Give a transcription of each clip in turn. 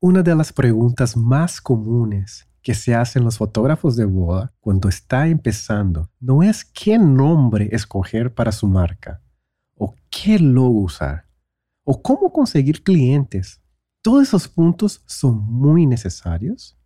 Una de las preguntas más comunes que se hacen los fotógrafos de boda cuando está empezando no es qué nombre escoger para su marca, o qué logo usar, o cómo conseguir clientes. Todos esos puntos son muy necesarios,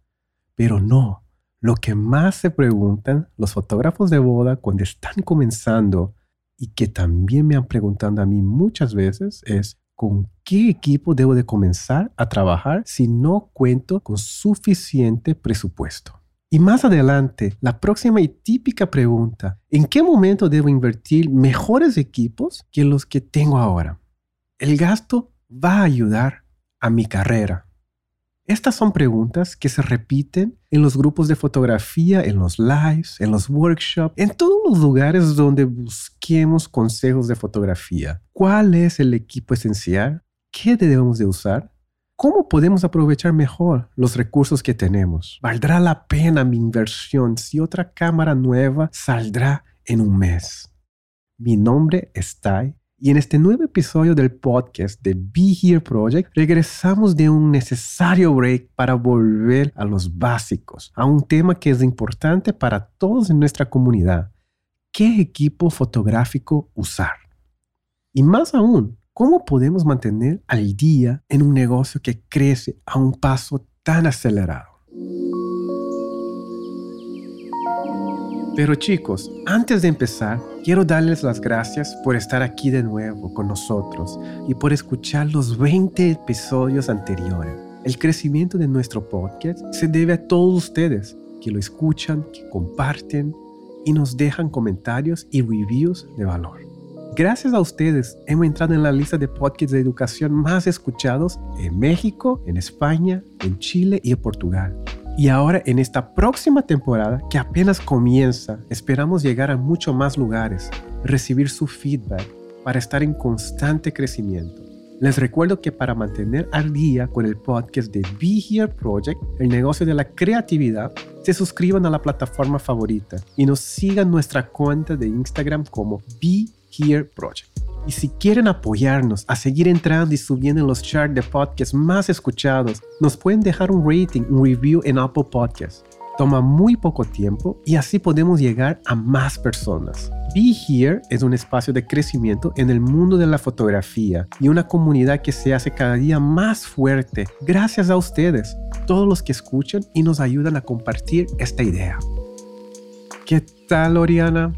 pero no. Lo que más se preguntan los fotógrafos de boda cuando están comenzando y que también me han preguntado a mí muchas veces es con qué equipo debo de comenzar a trabajar si no cuento con suficiente presupuesto. Y más adelante, la próxima y típica pregunta, ¿en qué momento debo invertir mejores equipos que los que tengo ahora? El gasto va a ayudar a mi carrera. Estas son preguntas que se repiten en los grupos de fotografía, en los lives, en los workshops, en todos los lugares donde busquemos consejos de fotografía. ¿Cuál es el equipo esencial? ¿Qué debemos de usar? ¿Cómo podemos aprovechar mejor los recursos que tenemos? ¿Valdrá la pena mi inversión si otra cámara nueva saldrá en un mes? Mi nombre es Tai y en este nuevo episodio del podcast de Be Here Project regresamos de un necesario break para volver a los básicos, a un tema que es importante para todos en nuestra comunidad. ¿Qué equipo fotográfico usar? Y más aún, ¿cómo podemos mantener al día en un negocio que crece a un paso tan acelerado? Pero chicos, antes de empezar, quiero darles las gracias por estar aquí de nuevo con nosotros y por escuchar los 20 episodios anteriores. El crecimiento de nuestro podcast se debe a todos ustedes que lo escuchan, que comparten y nos dejan comentarios y reviews de valor. Gracias a ustedes hemos entrado en la lista de podcasts de educación más escuchados en México, en España, en Chile y en Portugal. Y ahora en esta próxima temporada que apenas comienza, esperamos llegar a muchos más lugares, recibir su feedback para estar en constante crecimiento. Les recuerdo que para mantener al día con el podcast de Be Here Project, el negocio de la creatividad, se suscriban a la plataforma favorita y nos sigan nuestra cuenta de Instagram como Be Here Project. Y si quieren apoyarnos a seguir entrando y subiendo en los charts de podcasts más escuchados, nos pueden dejar un rating, un review en Apple Podcasts. Toma muy poco tiempo y así podemos llegar a más personas. Be Here es un espacio de crecimiento en el mundo de la fotografía y una comunidad que se hace cada día más fuerte gracias a ustedes, todos los que escuchan y nos ayudan a compartir esta idea. ¿Qué tal, Oriana?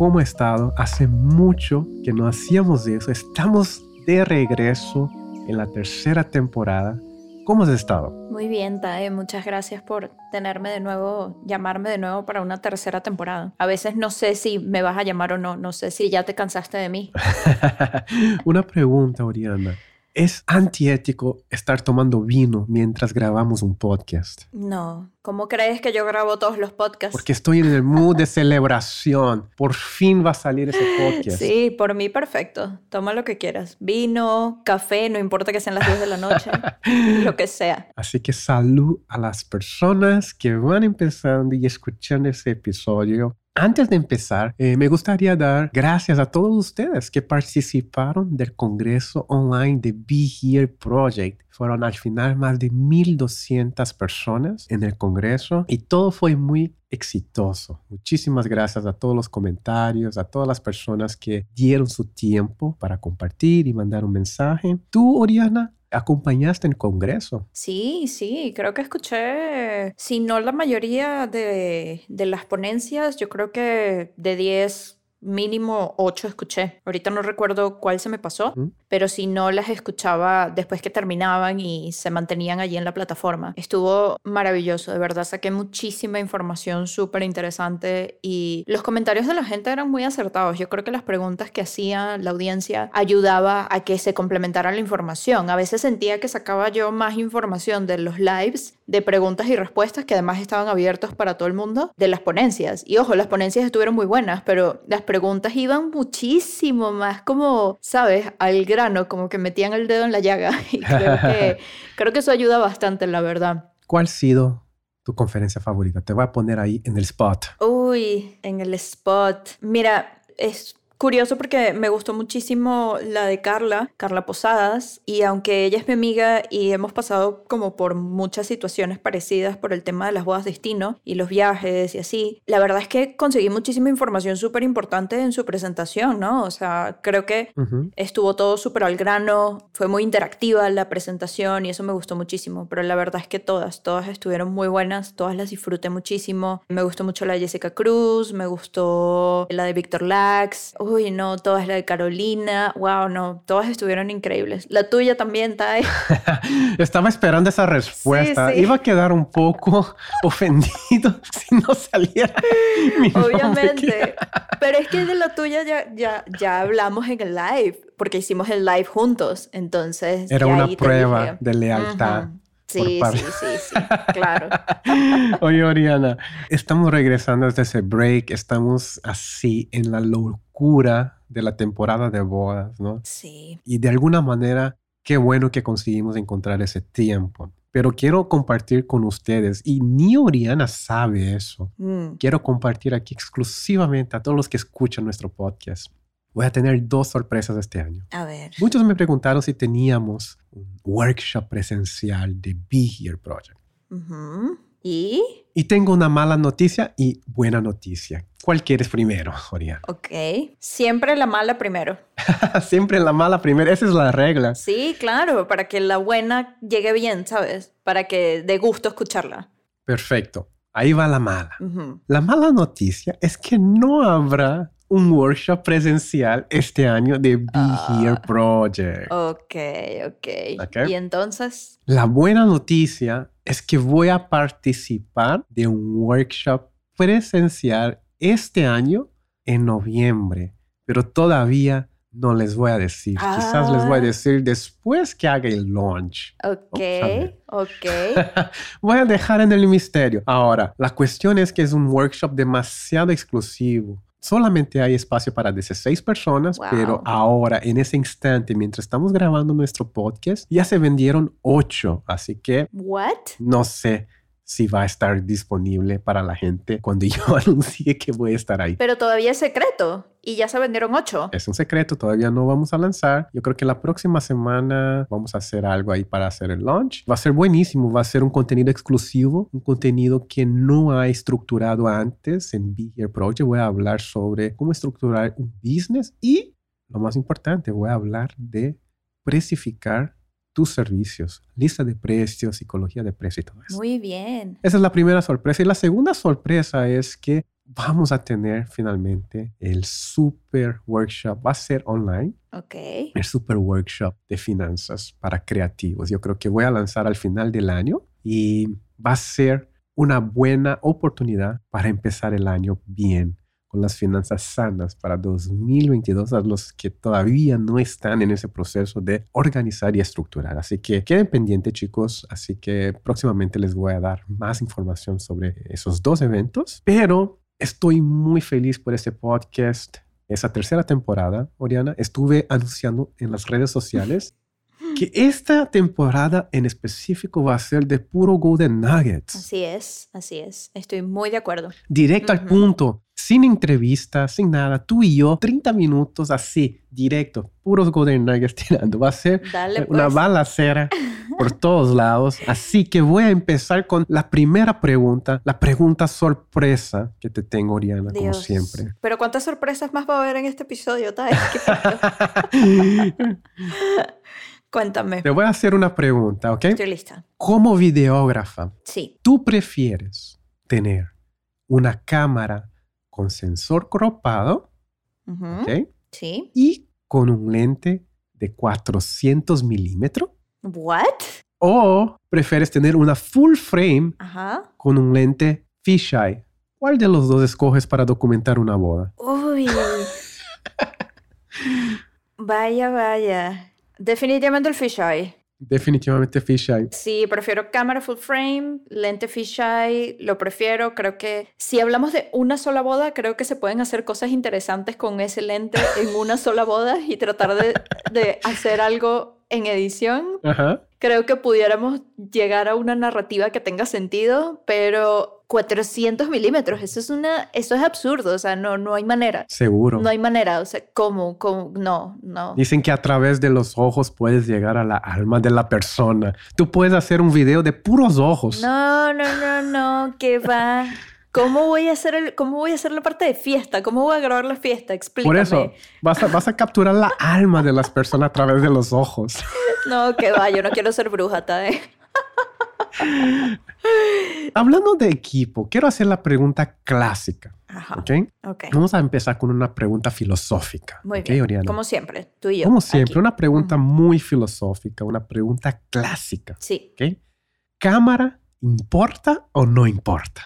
Cómo ha estado. Hace mucho que no hacíamos eso. Estamos de regreso en la tercera temporada. ¿Cómo has estado? Muy bien, Tae. Muchas gracias por tenerme de nuevo, llamarme de nuevo para una tercera temporada. A veces no sé si me vas a llamar o no. No sé si ya te cansaste de mí. una pregunta, Oriana. ¿Es antiético estar tomando vino mientras grabamos un podcast? No. ¿Cómo crees que yo grabo todos los podcasts? Porque estoy en el mood de celebración. Por fin va a salir ese podcast. Sí, por mí perfecto. Toma lo que quieras. Vino, café, no importa que sean las 10 de la noche, lo que sea. Así que salud a las personas que van empezando y escuchando ese episodio. Antes de empezar, eh, me gustaría dar gracias a todos ustedes que participaron del Congreso Online de Be Here Project. Fueron al final más de 1.200 personas en el Congreso y todo fue muy exitoso. Muchísimas gracias a todos los comentarios, a todas las personas que dieron su tiempo para compartir y mandar un mensaje. Tú, Oriana, acompañaste en Congreso. Sí, sí, creo que escuché, si no la mayoría de, de las ponencias, yo creo que de 10 mínimo ocho escuché. Ahorita no recuerdo cuál se me pasó, pero si no las escuchaba después que terminaban y se mantenían allí en la plataforma. Estuvo maravilloso, de verdad. Saqué muchísima información súper interesante y los comentarios de la gente eran muy acertados. Yo creo que las preguntas que hacía la audiencia ayudaba a que se complementara la información. A veces sentía que sacaba yo más información de los lives de preguntas y respuestas que además estaban abiertos para todo el mundo de las ponencias. Y ojo, las ponencias estuvieron muy buenas, pero las preguntas iban muchísimo más como, ¿sabes? Al grano, como que metían el dedo en la llaga. Y creo que, creo que eso ayuda bastante, la verdad. ¿Cuál ha sido tu conferencia favorita? Te voy a poner ahí en el spot. Uy, en el spot. Mira, es Curioso porque me gustó muchísimo la de Carla, Carla Posadas, y aunque ella es mi amiga y hemos pasado como por muchas situaciones parecidas por el tema de las bodas de destino y los viajes y así, la verdad es que conseguí muchísima información súper importante en su presentación, ¿no? O sea, creo que estuvo todo súper al grano, fue muy interactiva la presentación y eso me gustó muchísimo, pero la verdad es que todas, todas estuvieron muy buenas, todas las disfruté muchísimo. Me gustó mucho la de Jessica Cruz, me gustó la de Víctor Lax uy, no, todas la de Carolina, wow, no, todas estuvieron increíbles. La tuya también, Tai. Estaba esperando esa respuesta. Iba a quedar un poco ofendido si no saliera. Obviamente. Pero es que de la tuya ya, ya, ya hablamos en el live, porque hicimos el live juntos. Entonces. Era una prueba de lealtad. Sí, sí, sí, sí, claro. Oye, Oriana, estamos regresando desde ese break, estamos así en la locura de la temporada de bodas, ¿no? Sí. Y de alguna manera, qué bueno que conseguimos encontrar ese tiempo. Pero quiero compartir con ustedes, y ni Oriana sabe eso. Mm. Quiero compartir aquí exclusivamente a todos los que escuchan nuestro podcast voy a tener dos sorpresas este año. A ver. Muchos me preguntaron si teníamos un workshop presencial de Be Here Project. ¿Y? Y tengo una mala noticia y buena noticia. ¿Cuál quieres primero, Oriana? Ok. Siempre la mala primero. Siempre la mala primero. Esa es la regla. Sí, claro, para que la buena llegue bien, ¿sabes? Para que dé gusto escucharla. Perfecto. Ahí va la mala. La mala noticia es que no habrá un workshop presencial este año de Be Here ah. Project. Okay, ok, ¿Y entonces? La buena noticia es que voy a participar de un workshop presencial este año en noviembre, pero todavía no les voy a decir. Quizás les voy a ah. decir después que haga el launch. Ok, ok. voy a dejar en el misterio. Ahora, la cuestión es que es un workshop demasiado exclusivo solamente hay espacio para 16 personas, pero ahora, en ese instante, mientras estamos grabando nuestro podcast, ya se vendieron 8. Así que... ¿What? No sé si va a estar disponible para la gente cuando yo anuncie que voy a estar ahí. Pero todavía es secreto y ya se vendieron ocho. Es un secreto, todavía no vamos a lanzar. Yo creo que la próxima semana vamos a hacer algo ahí para hacer el launch. Va a ser buenísimo, va a ser un contenido exclusivo, un contenido que no ha estructurado antes en Be Here Project. Voy a hablar sobre cómo estructurar un business y, lo más importante, voy a hablar de precificar tus servicios, lista de precios, psicología de precios y todo eso. Muy bien. Esa es la primera sorpresa. Y la segunda sorpresa es que vamos a tener finalmente el super workshop. Va a ser online. Ok. El super workshop de finanzas para creativos. Yo creo que voy a lanzar al final del año y va a ser una buena oportunidad para empezar el año bien con las finanzas sanas para 2022 a los que todavía no están en ese proceso de organizar y estructurar. Así que queden pendientes chicos, así que próximamente les voy a dar más información sobre esos dos eventos, pero estoy muy feliz por este podcast. Esa tercera temporada, Oriana, estuve anunciando en las redes sociales que esta temporada en específico va a ser de puro Golden Nuggets. Así es, así es. Estoy muy de acuerdo. Directo al punto, sin entrevistas, sin nada. Tú y yo, 30 minutos así, directo, puros Golden Nuggets tirando. Va a ser una pues. balacera por todos lados. Así que voy a empezar con la primera pregunta, la pregunta sorpresa que te tengo, Oriana, como siempre. Pero ¿cuántas sorpresas más va a haber en este episodio? Cuéntame. Te voy a hacer una pregunta, ¿ok? Estoy lista. Como videógrafa, sí. ¿tú prefieres tener una cámara con sensor cropado. Sí. Y con un lente de 400 milímetros? ¿What? ¿O prefieres tener una full frame con un lente fisheye? ¿Cuál de los dos escoges para documentar una boda? Uy. vaya, vaya. Definitivamente el fisheye. Definitivamente fisheye. Sí, prefiero cámara full frame, lente fisheye, lo prefiero. Creo que si hablamos de una sola boda, creo que se pueden hacer cosas interesantes con ese lente en una sola boda y tratar de, de hacer algo en edición, Ajá. creo que pudiéramos llegar a una narrativa que tenga sentido, pero 400 milímetros, eso es una, eso es absurdo, o sea, no, no hay manera. Seguro. No hay manera, o sea, ¿cómo? ¿Cómo? No, no. Dicen que a través de los ojos puedes llegar a la alma de la persona. Tú puedes hacer un video de puros ojos. No, no, no, no, que va. ¿Cómo voy a hacer el, cómo voy a hacer la parte de fiesta? ¿Cómo voy a grabar la fiesta? Explícame. Por eso, vas a, vas a capturar la alma de las personas a través de los ojos. No, que va, yo no quiero ser bruja, ¿eh? Hablando de equipo, quiero hacer la pregunta clásica. Ajá. Vamos a empezar con una pregunta filosófica. Muy ¿ok, bien. Oriana? Como siempre, tú y yo. Como siempre, aquí. una pregunta muy filosófica, una pregunta clásica. Sí. ¿Cámara importa o no importa?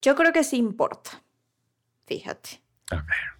yo creo que sí importa. Fíjate.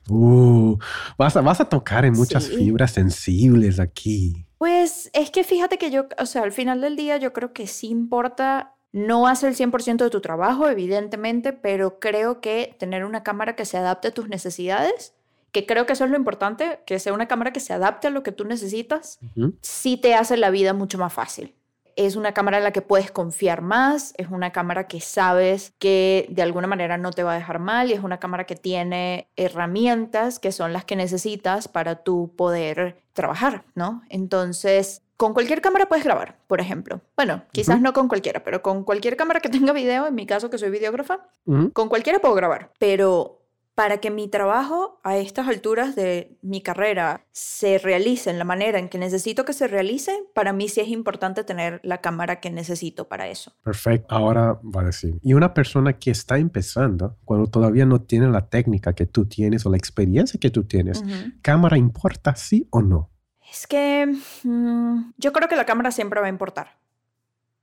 Uh, vas, a, vas a tocar en muchas Sí. fibras sensibles aquí. Pues es que fíjate que yo, o sea, al final del día yo creo que sí importa. No hace el 100% de tu trabajo, evidentemente, pero creo que tener una cámara que se adapte a tus necesidades, que creo que eso es lo importante, que sea una cámara que se adapte a lo que tú necesitas, Ujú. sí te hace la vida mucho más fácil. Es una cámara en la que puedes confiar más, es una cámara que sabes que de alguna manera no te va a dejar mal y es una cámara que tiene herramientas que son las que necesitas para tú poder trabajar, ¿no? Entonces, con cualquier cámara puedes grabar, por ejemplo. Bueno, quizás no con cualquiera, pero con cualquier cámara que tenga video, en mi caso que soy videógrafa, con cualquiera puedo grabar, pero para que mi trabajo a estas alturas de mi carrera se realice en la manera en que necesito que se realice, para mí sí es importante tener la cámara que necesito para eso. Perfecto. Ahora va a decir, y una persona que está empezando, cuando todavía no tiene la técnica que tú tienes o la experiencia que tú tienes. ¿cámara importa sí o no? Es que mm, yo creo que la cámara siempre va a importar.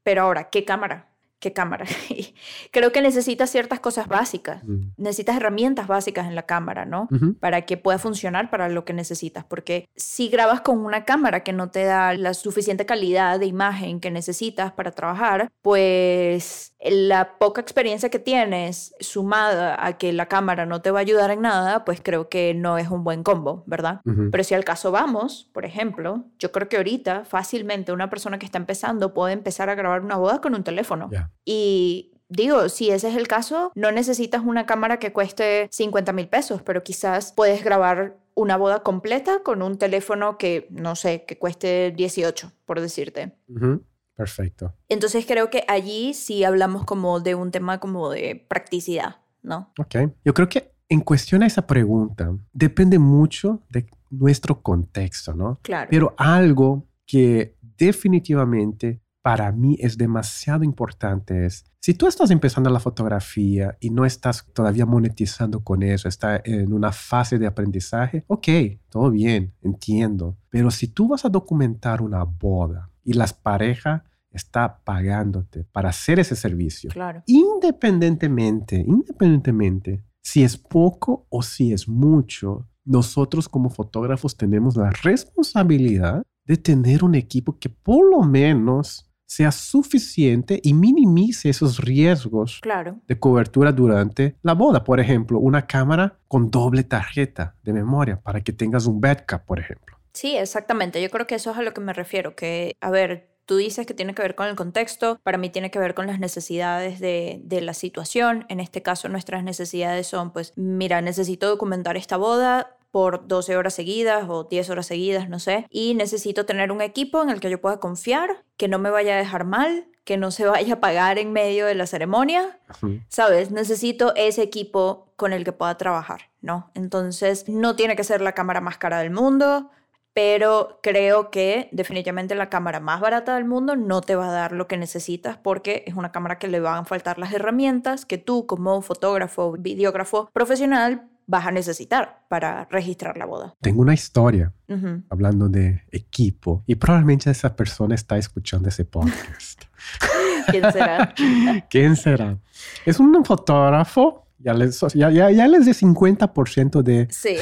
Pero ahora, ¿qué cámara? ¿Qué cámara? creo que necesitas ciertas cosas básicas. Mm. Necesitas herramientas básicas en la cámara, ¿no? Ujú. para que pueda funcionar para lo que necesitas. Porque si grabas con una cámara que no te da la suficiente calidad de imagen que necesitas para trabajar, pues la poca experiencia que tienes sumada a que la cámara no te va a ayudar en nada, pues creo que no es un buen combo, ¿verdad? Ujú. Pero si al caso vamos, por ejemplo, yo creo que ahorita fácilmente una persona que está empezando puede empezar a grabar una boda con un teléfono. Ya. Y digo, si ese es el caso, no necesitas una cámara que cueste 50 mil pesos, pero quizás puedes grabar una boda completa con un teléfono que, no sé, que cueste 18, por decirte. Ujú. Perfecto. Entonces creo que allí sí hablamos como de un tema como de practicidad, ¿no? Ok. Yo creo que en cuestión a esa pregunta, depende mucho de nuestro contexto, ¿no? Claro. Pero algo que definitivamente para mí es demasiado importante es, si tú estás empezando la fotografía y no estás todavía monetizando con eso, está en una fase de aprendizaje, ok, todo bien, entiendo. Pero si tú vas a documentar una boda y las parejas está pagándote para hacer ese servicio, Claro. independientemente, independientemente, si es poco o si es mucho, nosotros como fotógrafos tenemos la responsabilidad de tener un equipo que por lo menos sea suficiente y minimice esos riesgos Claro. de cobertura durante la boda. Por ejemplo, una cámara con doble tarjeta de memoria para que tengas un backup, por ejemplo. Sí, exactamente. Yo creo que eso es a lo que me refiero, que, a ver, tú dices que tiene que ver con el contexto, para mí tiene que ver con las necesidades de, de la situación. En este caso, nuestras necesidades son, pues, mira, necesito documentar esta boda por 12 horas seguidas o 10 horas seguidas, no sé, y necesito tener un equipo en el que yo pueda confiar, que no me vaya a dejar mal, que no se vaya a pagar en medio de la ceremonia, Ujú. ¿sabes? Necesito ese equipo con el que pueda trabajar, ¿no? Entonces, no tiene que ser la cámara más cara del mundo, pero creo que definitivamente la cámara más barata del mundo no te va a dar lo que necesitas porque es una cámara que le van a faltar las herramientas que tú como fotógrafo, videógrafo profesional vas a necesitar para registrar la boda. Tengo una historia Ujú. hablando de equipo y probablemente esa persona está escuchando ese podcast. ¿Quién será? ¿Quién será? Es un fotógrafo, ya les, ya, ya, ya les de 50% de, Sí.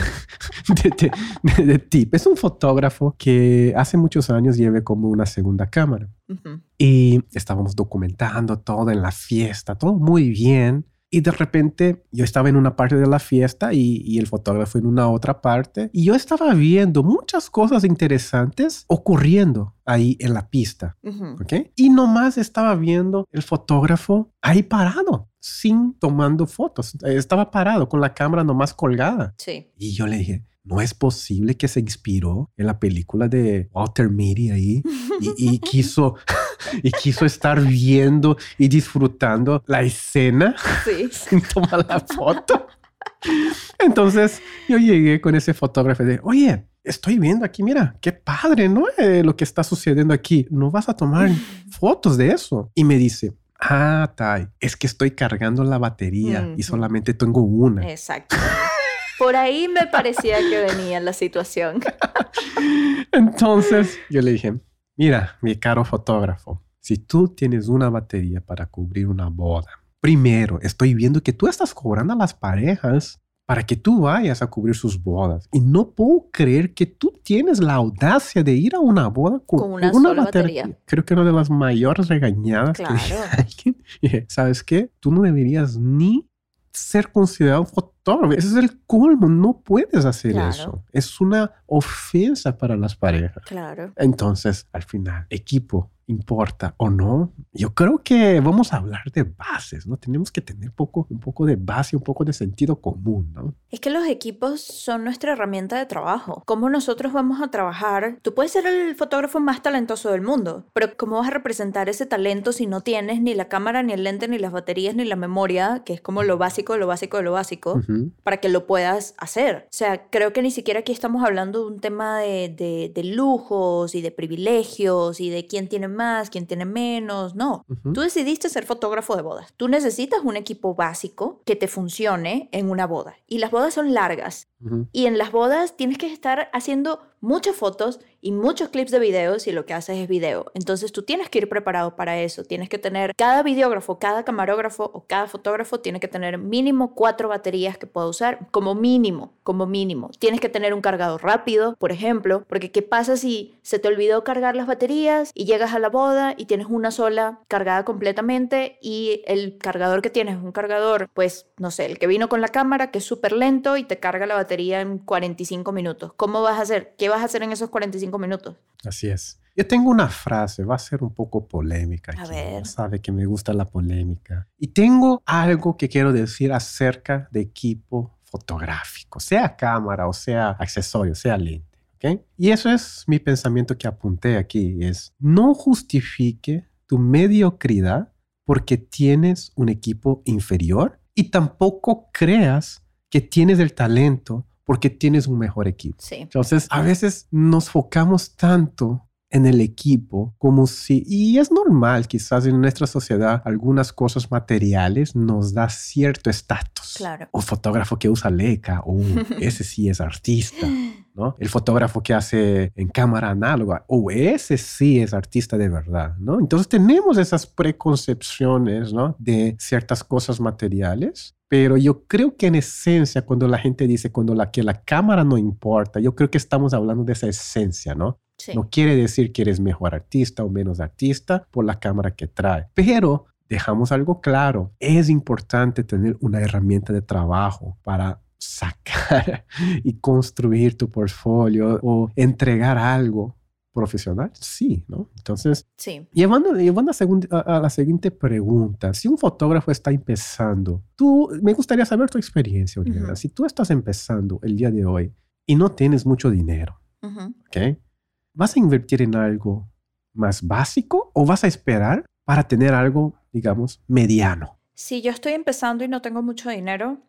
de, de- de- tip. Es un fotógrafo que hace muchos años lleve como una segunda cámara. Ujú. Y estábamos documentando todo en la fiesta, todo muy bien. Y de repente yo estaba en una parte de la fiesta y, el fotógrafo en una otra parte. Y yo estaba viendo muchas cosas interesantes ocurriendo ahí en la pista. ¿Ok? Y nomás estaba viendo el fotógrafo ahí parado, sin tomando fotos. Estaba parado con la cámara nomás colgada. Sí. Y yo le dije, no es posible que se inspiró en la película de Walter Mitty ahí y, quiso, y quiso estar viendo y disfrutando la escena sin tomar la foto. Entonces yo llegué con ese fotógrafo de, oye, estoy viendo aquí, mira, qué padre, ¿no? Eh, lo que está sucediendo aquí. ¿No vas a tomar fotos de eso? Y me dice, ah, Tai, es que estoy cargando la batería y solamente tengo una. Exacto. Por ahí me parecía que venía la situación. Entonces yo le dije, mira, mi caro fotógrafo, si tú tienes una batería para cubrir una boda, primero estoy viendo que tú estás cobrando a las parejas para que tú vayas a cubrir sus bodas. Y no puedo creer que tú tienes la audacia de ir a una boda con, una, sola batería. Creo que una de las mayores regañadas claro. que ¿Sabes qué? Tú no deberías ni ser considerado fotógrafo. Ese es el colmo. No puedes hacer eso. Es una ofensa para las parejas. Claro. Entonces, al final, equipo, importa o no, yo creo que vamos a hablar de bases, ¿no? Tenemos que tener poco, un poco de base, un poco de sentido común, ¿no? Es que los equipos son nuestra herramienta de trabajo. ¿Cómo nosotros vamos a trabajar? Tú puedes ser el fotógrafo más talentoso del mundo, pero ¿cómo vas a representar ese talento si no tienes ni la cámara, ni el lente, ni las baterías, ni la memoria, que es como lo básico, lo básico de lo básico, para que lo puedas hacer? O sea, creo que ni siquiera aquí estamos hablando de un tema de, de, de lujos y de privilegios y de quién tiene más, quién tiene menos, no. Tú decidiste ser fotógrafo de bodas. Tú necesitas un equipo básico que te funcione en una boda. Y las bodas son largas. Y en las bodas tienes que estar haciendo muchas fotos y muchos clips de videos y lo que haces es video. Entonces tú tienes que ir preparado para eso. Tienes que tener cada videógrafo, cada camarógrafo o cada fotógrafo tiene que tener mínimo cuatro baterías que pueda usar como mínimo, como mínimo. Tienes que tener un cargador rápido, por ejemplo, porque ¿qué pasa si se te olvidó cargar las baterías y llegas a la boda y tienes una sola cargada completamente y el cargador que tienes es un cargador, pues no sé, el que vino con la cámara que es súper lento y te carga la batería en 45 minutos. ¿Cómo vas a hacer? ¿Qué vas a hacer en esos 45 minutos? Así es. Yo tengo una frase, va a ser un poco polémica. A ver. Sabe que me gusta la polémica. Y tengo algo que quiero decir acerca de equipo fotográfico, sea cámara o sea accesorio, sea lente. ¿okay? Y eso es mi pensamiento que apunté aquí, es no justifique tu mediocridad porque tienes un equipo inferior y tampoco creas que tienes el talento porque tienes un mejor equipo. Sí. Entonces, a veces nos focamos tanto en el equipo como si, y es normal quizás en nuestra sociedad, algunas cosas materiales nos da cierto estatus. Claro. O fotógrafo que usa Leica, o ese sí es artista, ¿no? El fotógrafo que hace en cámara análoga, o ese sí es artista de verdad, ¿no? Entonces tenemos esas preconcepciones, ¿no? De ciertas cosas materiales pero yo creo que en esencia, cuando la gente dice cuando la, que la cámara no importa, yo creo que estamos hablando de esa esencia, ¿no? No quiere decir que eres mejor artista o menos artista por la cámara que trae, pero dejamos algo claro, es importante tener una herramienta de trabajo para sacar y construir tu portfolio o entregar algo profesional? Sí, ¿no? Entonces, sí. llevando, llevando a, la siguiente pregunta, si un fotógrafo está empezando, tú, me gustaría saber tu experiencia, Oriana. Si tú estás empezando el día de hoy y no tienes mucho dinero, ¿ok? ¿Vas a invertir en algo más básico o vas a esperar para tener algo, digamos, mediano? Si yo estoy empezando y no tengo mucho dinero,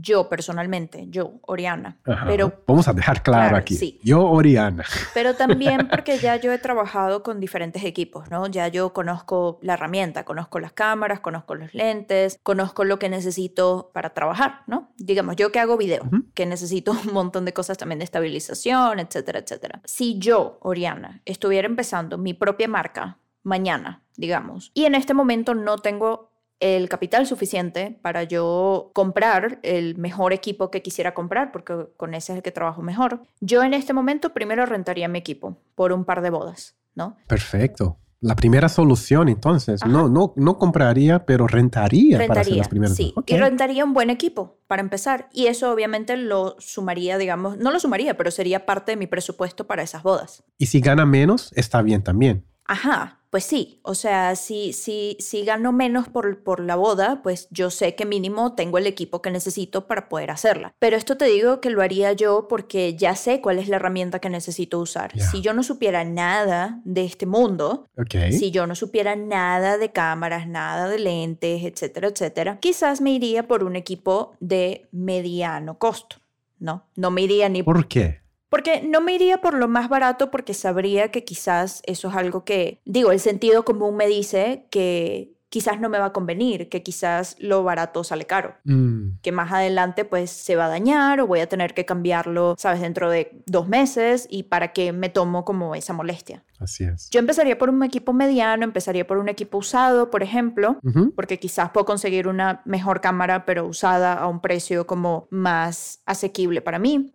yo personalmente, yo, Oriana. Pero vamos a dejar claro, aquí. Yo, Oriana. Pero también porque ya yo he trabajado con diferentes equipos, ¿no? Ya yo conozco la herramienta, conozco las cámaras, conozco los lentes, conozco lo que necesito para trabajar, ¿no? Digamos, yo que hago video, que necesito un montón de cosas también de estabilización, etcétera, etcétera. Si yo, Oriana, estuviera empezando mi propia marca mañana, digamos, y en este momento no tengo el capital suficiente para yo comprar el mejor equipo que quisiera comprar, porque con ese es el que trabajo mejor. Yo en este momento primero rentaría mi equipo por un par de bodas, ¿no? Perfecto. La primera solución, entonces. No, no, no compraría, pero rentaría, para hacer las primeras. Sí, y rentaría un buen equipo para empezar. Y eso obviamente lo sumaría, digamos, no lo sumaría, pero sería parte de mi presupuesto para esas bodas. Y si gana menos, está bien también. Ajá, pues sí, o sea, si, si, si gano menos por, por la boda, pues yo sé que mínimo tengo el equipo que necesito para poder hacerla. Pero esto te digo que lo haría yo porque ya sé cuál es la herramienta que necesito usar. Si yo no supiera nada de este mundo, si yo no supiera nada de cámaras, nada de lentes, etcétera, etcétera, quizás me iría por un equipo de mediano costo. No, no me iría ni... ¿Por qué? Porque no me iría por lo más barato porque sabría que quizás eso es algo que, digo, el sentido común me dice que quizás no me va a convenir, que quizás lo barato sale caro, mm. que más adelante pues se va a dañar o voy a tener que cambiarlo, sabes, dentro de dos meses y para qué me tomo como esa molestia. Así es. Yo empezaría por un equipo mediano, empezaría por un equipo usado, por ejemplo, porque quizás puedo conseguir una mejor cámara, pero usada a un precio como más asequible para mí.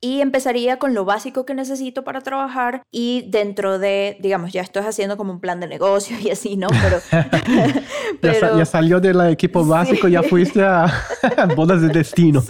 Y empezaría con lo básico que necesito para trabajar y dentro de, digamos, ya estoy haciendo como un plan de negocio y así, ¿no? Pero... ya, salió del equipo básico, ya fuiste a, bodas de destino.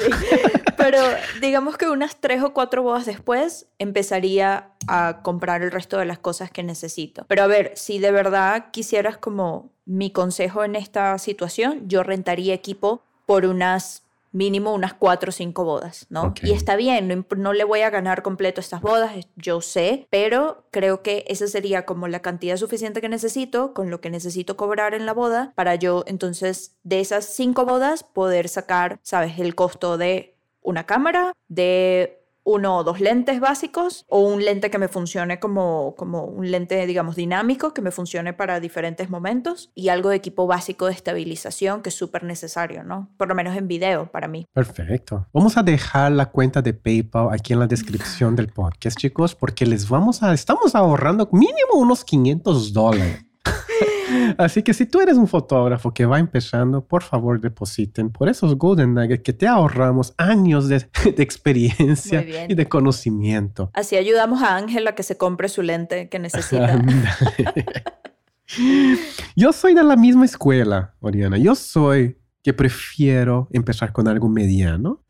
Pero digamos que unas tres o cuatro bodas después empezaría a comprar el resto de las cosas que necesito. Pero a ver, si de verdad quisieras como mi consejo en esta situación, yo rentaría equipo por unas mínimo unas cuatro o cinco bodas, ¿no? Y está bien, no, le voy a ganar completo estas bodas, yo sé, pero creo que esa sería como la cantidad suficiente que necesito, con lo que necesito cobrar en la boda, para yo entonces de esas cinco bodas poder sacar, ¿sabes? El costo de una cámara, de uno o dos lentes básicos o un lente que me funcione como, como un lente, digamos, dinámico, que me funcione para diferentes momentos y algo de equipo básico de estabilización que es súper necesario, ¿no? Por lo menos en video para mí. Perfecto. Vamos a dejar la cuenta de PayPal aquí en la descripción del podcast, chicos, porque les vamos a, estamos ahorrando mínimo unos 500 dólares. Así que si tú eres un fotógrafo que va empezando, por favor depositen por esos Golden Nuggets que te ahorramos años de, experiencia y de conocimiento. Así ayudamos a Ángel a que se compre su lente que necesita. Yo soy de la misma escuela, Oriana. Yo soy que prefiero empezar con algo mediano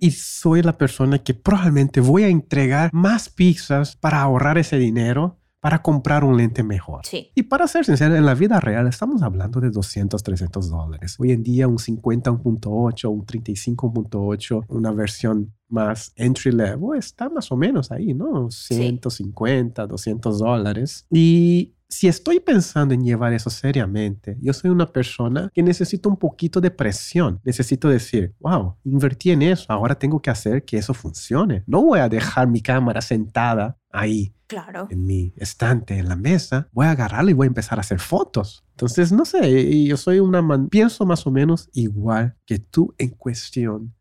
y soy la persona que probablemente voy a entregar más pizzas para ahorrar ese dinero para comprar un lente mejor. Sí. Y para ser sincero, en la vida real estamos hablando de 200, 300 dólares. Hoy en día un 50, 1.8, un 35.8, una versión más entry level está más o menos ahí, ¿no? 150, 200 dólares. Y si estoy pensando en llevar eso seriamente, yo soy una persona que necesito un poquito de presión. Necesito decir, wow, invertí en eso, ahora tengo que hacer que eso funcione. No voy a dejar mi cámara sentada ahí. Claro. En mi estante, en la mesa, voy a agarrarla y voy a empezar a hacer fotos. Entonces, no sé, yo soy una man, pienso más o menos igual que tú en cuestión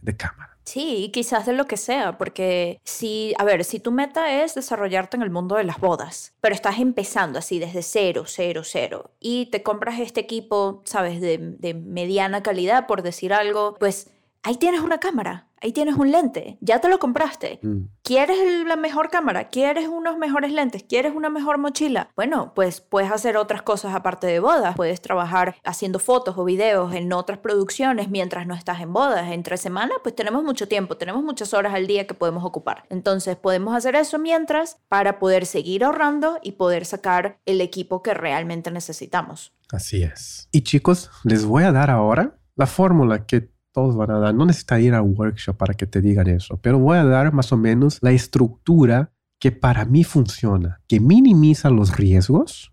de cámara. Sí, quizás de lo que sea, porque si, a ver, si tu meta es desarrollarte en el mundo de las bodas, pero estás empezando así desde cero, cero, cero, y te compras este equipo, sabes, de, de mediana calidad, por decir algo, pues ahí tienes una cámara, ahí tienes un lente, ya te lo compraste. Mm. ¿Quieres la mejor cámara? ¿Quieres unos mejores lentes? ¿Quieres una mejor mochila? Bueno, pues puedes hacer otras cosas aparte de bodas. Puedes trabajar haciendo fotos o videos en otras producciones mientras no estás en bodas. Entre semanas, pues tenemos mucho tiempo, tenemos muchas horas al día que podemos ocupar. Entonces podemos hacer eso mientras para poder seguir ahorrando y poder sacar el equipo que realmente necesitamos. Así es. Y chicos, les voy a dar ahora la fórmula que todos van a dar. No necesita ir a workshop para que te digan eso, pero voy a dar más o menos la estructura que para mí funciona, que minimiza los riesgos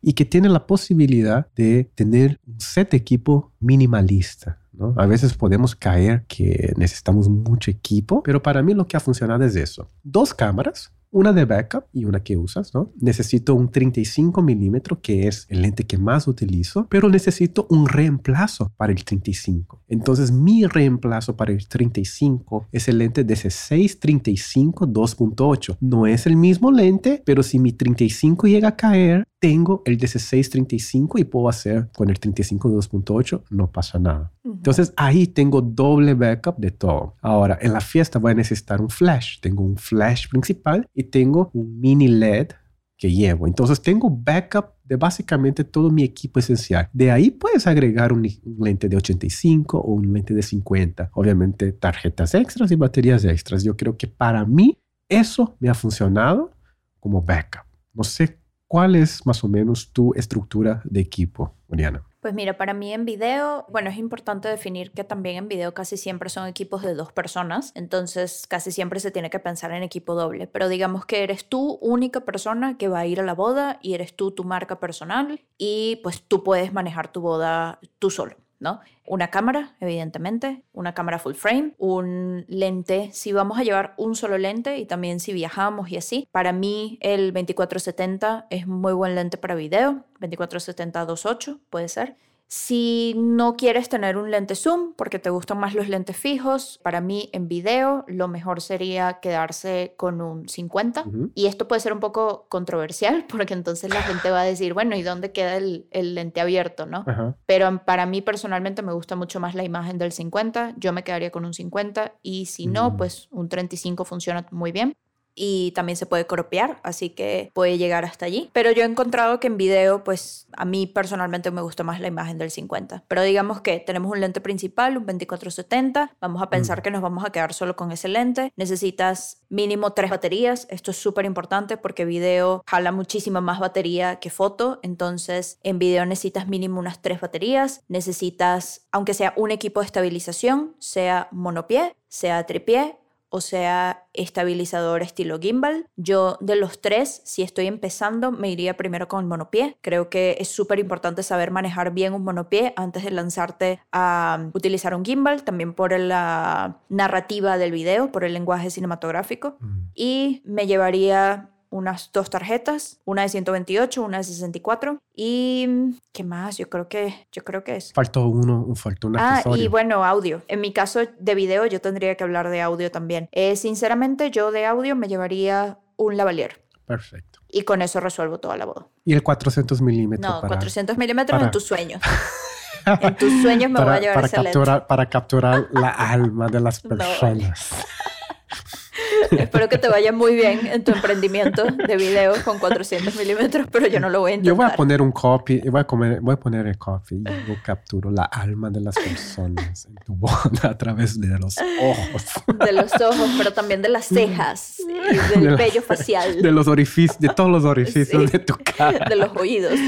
y que tiene la posibilidad de tener un set equipo minimalista. A veces podemos caer que necesitamos mucho equipo, pero para mí lo que ha funcionado es eso. Dos cámaras, una de backup y una que usas, ¿no? Necesito un 35 milímetros, que es el lente que más utilizo, pero necesito un reemplazo para el 35. Entonces, mi reemplazo para el 35 es el lente de 35 2.8. No es el mismo lente, pero si mi 35 llega a caer, tengo el 1635 y puedo hacer con el 35 2.8, no pasa nada. Entonces ahí tengo doble backup de todo. Ahora, en la fiesta voy a necesitar un flash. Tengo un flash principal y tengo un mini LED que llevo. Entonces tengo backup de básicamente todo mi equipo esencial. De ahí puedes agregar un, lente de 85 o un lente de 50. Obviamente tarjetas extras y baterías extras. Yo creo que para mí eso me ha funcionado como backup. No sé cuál es más o menos tu estructura de equipo, Oriana. Pues mira, para mí en video, bueno, es importante definir que también en video casi siempre son equipos de dos personas, entonces casi siempre se tiene que pensar en equipo doble, pero digamos que eres tú única persona que va a ir a la boda y eres tú tu marca personal y pues tú puedes manejar tu boda tú solo. ¿No? Una cámara, evidentemente, una cámara full frame, un lente, si vamos a llevar un solo lente y también si viajamos y así. Para mí el 2470 es muy buen lente para video, 2470 2.8 puede ser. Si no quieres tener un lente zoom porque te gustan más los lentes fijos, para mí en video lo mejor sería quedarse con un 50. Y esto puede ser un poco controversial porque entonces la gente va a decir, bueno, ¿y dónde queda el, lente abierto? ¿no? Pero para mí personalmente me gusta mucho más la imagen del 50. Yo me quedaría con un 50 y si no, mm. pues un 35 funciona muy bien y también se puede cropear, así que puede llegar hasta allí. Pero yo he encontrado que en video, pues a mí personalmente me gusta más la imagen del 50. Pero digamos que tenemos un lente principal, un 2470, vamos a pensar mm. que nos vamos a quedar solo con ese lente. Necesitas mínimo tres baterías, esto es súper importante porque video jala muchísima más batería que foto, entonces en video necesitas mínimo unas tres baterías, necesitas, aunque sea un equipo de estabilización, sea monopié, sea tripié o sea, estabilizador estilo gimbal. Yo de los tres, si estoy empezando, me iría primero con el monopié. Creo que es súper importante saber manejar bien un monopié antes de lanzarte a utilizar un gimbal, también por la narrativa del video, por el lenguaje cinematográfico. Mm. Y me llevaría unas dos tarjetas, una de 128, una de 64 y qué más, yo creo que yo creo que es. Faltó uno, faltó un Ah, y bueno, audio. En mi caso de video yo tendría que hablar de audio también. Eh, sinceramente yo de audio me llevaría un lavalier. Perfecto. Y con eso resuelvo toda la voz. ¿Y el 400 milímetros? No, 400 milímetros en tus sueños. en tus sueños me voy a llevar para ese capturar, Para capturar la alma de las personas. Espero que te vaya muy bien en tu emprendimiento de video con 400 milímetros, pero yo no lo voy a intentar. Yo voy a poner un copy, voy a, comer, voy a poner el copy y yo capturo la alma de las personas en tu boda a través de los ojos. De los ojos, pero también de las cejas y del vello facial. De los orificios, de todos los orificios de tu cara. De los oídos.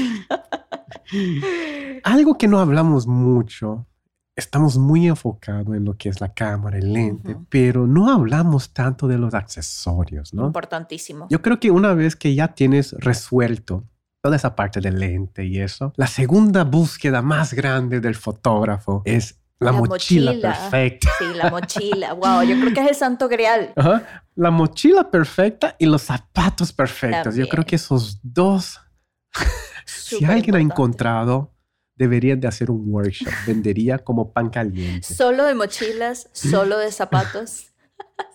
Algo que no hablamos mucho estamos muy enfocados en lo que es la cámara, el lente, pero no hablamos tanto de los accesorios, ¿no? Importantísimo. Yo creo que una vez que ya tienes resuelto toda esa parte del lente y eso, la segunda búsqueda más grande del fotógrafo es la, mochila, perfecta. Sí, la mochila. Wow, yo creo que es el santo grial. La mochila perfecta y los zapatos perfectos. Yo creo que esos dos, si alguien ha encontrado deberían de hacer un workshop. Vendería como pan caliente. Solo de mochilas, solo de zapatos.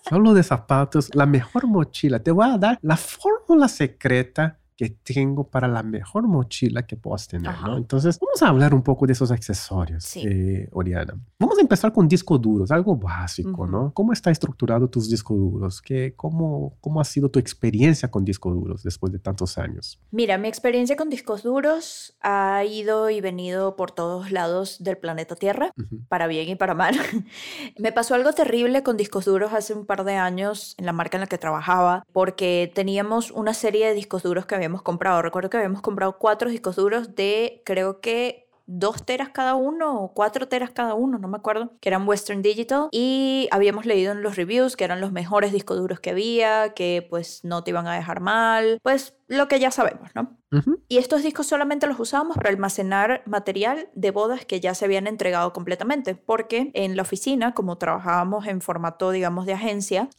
Solo de zapatos, la mejor mochila. Te voy a dar la fórmula secreta que tengo para la mejor mochila que puedas tener, ¿no? Entonces, vamos a hablar un poco de esos accesorios, eh, Oriana. Vamos a empezar con discos duros, algo básico, ¿no? ¿Cómo está estructurado tus discos duros? ¿Qué, cómo, ¿Cómo ha sido tu experiencia con discos duros después de tantos años? Mira, mi experiencia con discos duros ha ido y venido por todos lados del planeta Tierra, para bien y para mal. Me pasó algo terrible con discos duros hace un par de años en la marca en la que trabajaba, porque teníamos una serie de discos duros que habíamos comprado. Recuerdo que habíamos comprado cuatro discos duros de creo que dos teras cada uno o cuatro teras cada uno, no me acuerdo, que eran Western Digital y habíamos leído en los reviews que eran los mejores discos duros que había, que pues no te iban a dejar mal, pues lo que ya sabemos, ¿no? Y estos discos solamente los usábamos para almacenar material de bodas que ya se habían entregado completamente, porque en la oficina, como trabajábamos en formato, digamos, de agencia,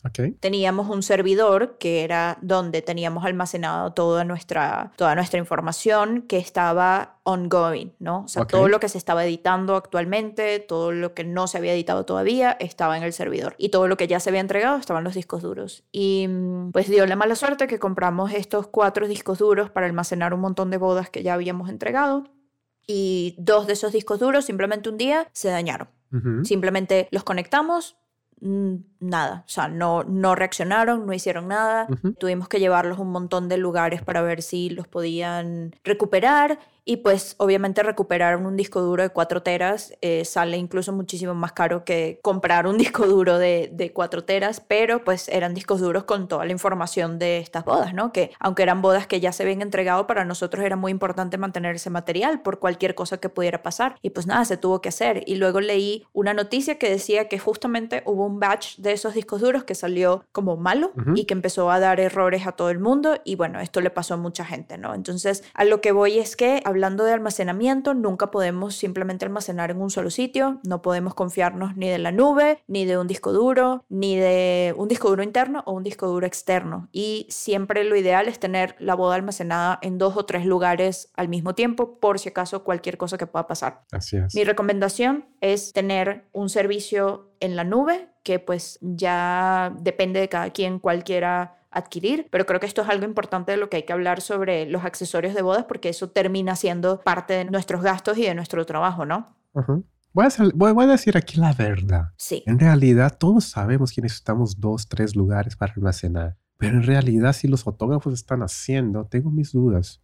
teníamos un servidor que era donde teníamos almacenado toda nuestra, toda nuestra información que estaba ongoing, ¿no? O sea, todo lo que se estaba editando actualmente, todo lo que no se había editado todavía, estaba en el servidor. Y todo lo que ya se había entregado estaba en los discos duros. Y mm, pues dio la mala suerte que compramos estos cuatro discos duros para almacenar un montón de bodas que ya habíamos entregado. Y dos de esos discos duros simplemente un día se dañaron. Simplemente los conectamos, nada, o sea, no, no reaccionaron, no hicieron nada. Tuvimos que llevarlos a un montón de lugares para ver si los podían recuperar y pues obviamente recuperar un disco duro de 4 teras eh, sale incluso muchísimo más caro que comprar un disco duro de, de 4 teras, pero pues eran discos duros con toda la información de estas bodas, ¿no? Que aunque eran bodas que ya se habían entregado, para nosotros era muy importante mantener ese material por cualquier cosa que pudiera pasar. Y pues nada, se tuvo que hacer. Y luego leí una noticia que decía que justamente hubo un batch de esos discos duros que salió como malo y que empezó a dar errores a todo el mundo. Y bueno, esto le pasó a mucha gente, ¿no? Entonces, a lo que voy es que hablando de almacenamiento, nunca podemos simplemente almacenar en un solo sitio, no podemos confiarnos ni de la nube, ni de un disco duro, ni de un disco duro interno o un disco duro externo. Y siempre lo ideal es tener la boda almacenada en dos o tres lugares al mismo tiempo, por si acaso cualquier cosa que pueda pasar. Así es. Mi recomendación es tener un servicio en la nube que pues ya depende de cada quien cualquiera adquirir, pero creo que esto es algo importante de lo que hay que hablar sobre los accesorios de bodas porque eso termina siendo parte de nuestros gastos y de nuestro trabajo, ¿no? voy, a voy, a decir aquí la verdad. Sí. En realidad todos sabemos que necesitamos dos, tres lugares para almacenar, pero en realidad si los fotógrafos están haciendo, tengo mis dudas.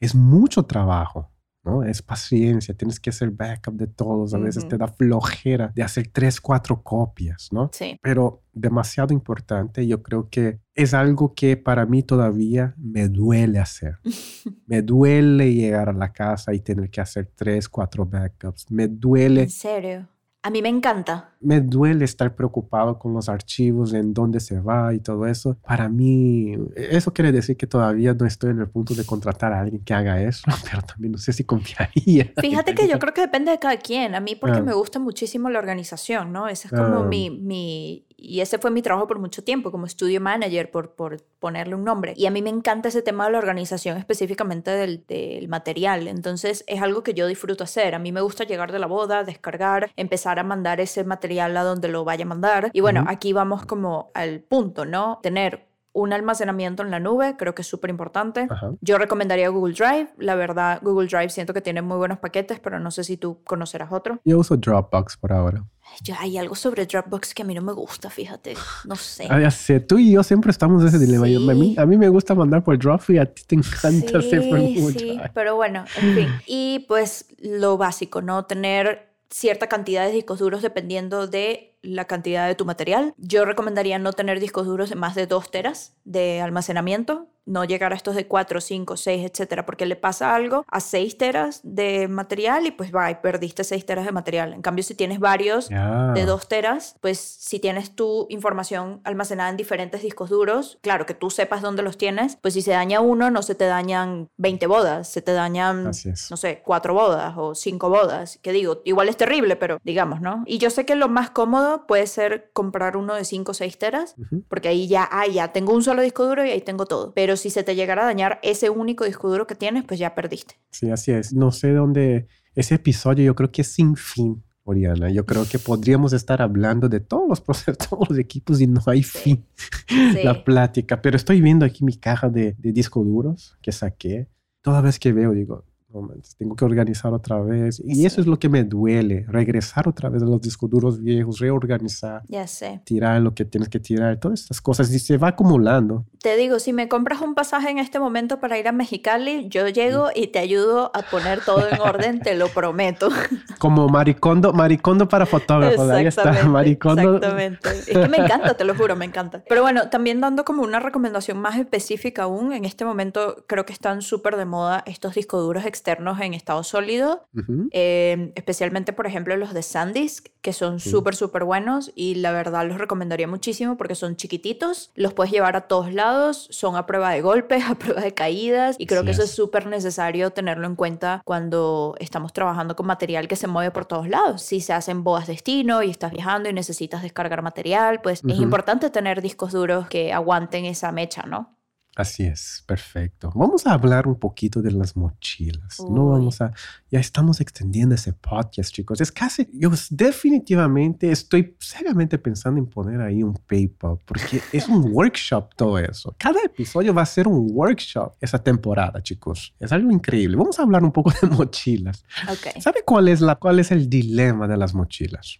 Es mucho trabajo. ¿No? Es paciencia, tienes que hacer backup de todos, a veces te da flojera de hacer tres, cuatro copias, ¿no? Sí. Pero demasiado importante, yo creo que es algo que para mí todavía me duele hacer. me duele llegar a la casa y tener que hacer tres, cuatro backups. Me duele. ¿En serio? A mí me encanta. Me duele estar preocupado con los archivos, en dónde se va y todo eso. Para mí, eso quiere decir que todavía no estoy en el punto de contratar a alguien que haga eso, pero también no sé si confiaría. Fíjate que yo creo que depende de cada quien. A mí porque ah. me gusta muchísimo la organización, ¿no? Ese es como ah. mi, mi, y ese fue mi trabajo por mucho tiempo como studio manager, por, por ponerle un nombre. Y a mí me encanta ese tema de la organización, específicamente del, del, material. Entonces es algo que yo disfruto hacer. A mí me gusta llegar de la boda, descargar, empezar a mandar ese material a donde lo vaya a mandar. Y bueno, aquí vamos como al punto, ¿no? Tener un almacenamiento en la nube, creo que es súper importante. Yo recomendaría Google Drive. La verdad, Google Drive siento que tiene muy buenos paquetes, pero no sé si tú conocerás otro. Yo uso Dropbox por ahora. Yo, hay algo sobre Dropbox que a mí no me gusta, fíjate. No sé. Ah, ya sé, tú y yo siempre estamos en ese dilema. A, mí, a, mí, me gusta mandar por Dropbox y a ti te encanta hacer por Google Sí, pero bueno, en fin. Y pues lo básico, ¿no? Tener cierta cantidad de discos duros dependiendo de la cantidad de tu material. Yo recomendaría no tener discos duros de más de 2 teras de almacenamiento no llegar a estos de 4, 5, 6, etcétera, porque le pasa algo a 6 teras de material y pues va, y perdiste 6 teras de material. En cambio, si tienes varios de 2 teras, pues si tienes tu información almacenada en diferentes discos duros, claro que tú sepas dónde los tienes, pues si se daña uno, no se te dañan 20 bodas, se te dañan, no sé, 4 bodas o 5 bodas, que digo, igual es terrible, pero digamos, ¿no? Y yo sé que lo más cómodo puede ser comprar uno de 5 o 6 teras, porque ahí ya, ah, ya tengo un solo disco duro y ahí tengo todo. Pero si se te llegara a dañar ese único disco duro que tienes, pues ya perdiste. Sí, así es. No sé dónde ese episodio yo creo que es sin fin. Oriana, yo creo que podríamos estar hablando de todos los procesos, todos los equipos y no hay fin la plática, pero estoy viendo aquí mi caja de, de discos duros que saqué. Toda vez que veo, digo, tengo que organizar otra vez. Y eso es lo que me duele, regresar otra vez a los discos duros viejos, reorganizar, ya sé. tirar lo que tienes que tirar, todas estas cosas. Y se va acumulando. Te digo, si me compras un pasaje en este momento para ir a Mexicali, yo llego y te ayudo a poner todo en orden, te lo prometo. Como maricondo, maricondo para fotógrafos, ahí está, maricondo. Exactamente. Es que me encanta, te lo juro, me encanta. Pero bueno, también dando como una recomendación más específica aún, en este momento creo que están súper de moda estos discos duros externos en estado sólido, eh, especialmente por ejemplo los de SanDisk, que son súper, súper buenos y la verdad los recomendaría muchísimo porque son chiquititos, los puedes llevar a todos lados, son a prueba de golpes, a prueba de caídas y creo que eso es súper necesario tenerlo en cuenta cuando estamos trabajando con material que se mueve por todos lados. Si se hacen bodas destino y estás viajando y necesitas descargar material, pues es importante tener discos duros que aguanten esa mecha, ¿no? Así es, perfecto. Vamos a hablar un poquito de las mochilas. No vamos a, ya estamos extendiendo ese podcast, chicos. Es casi, yo definitivamente estoy seriamente pensando en poner ahí un PayPal, porque es un workshop todo eso. Cada episodio va a ser un workshop esa temporada, chicos. Es algo increíble. Vamos a hablar un poco de mochilas. Okay. ¿Sabe cuál es la, cuál es el dilema de las mochilas?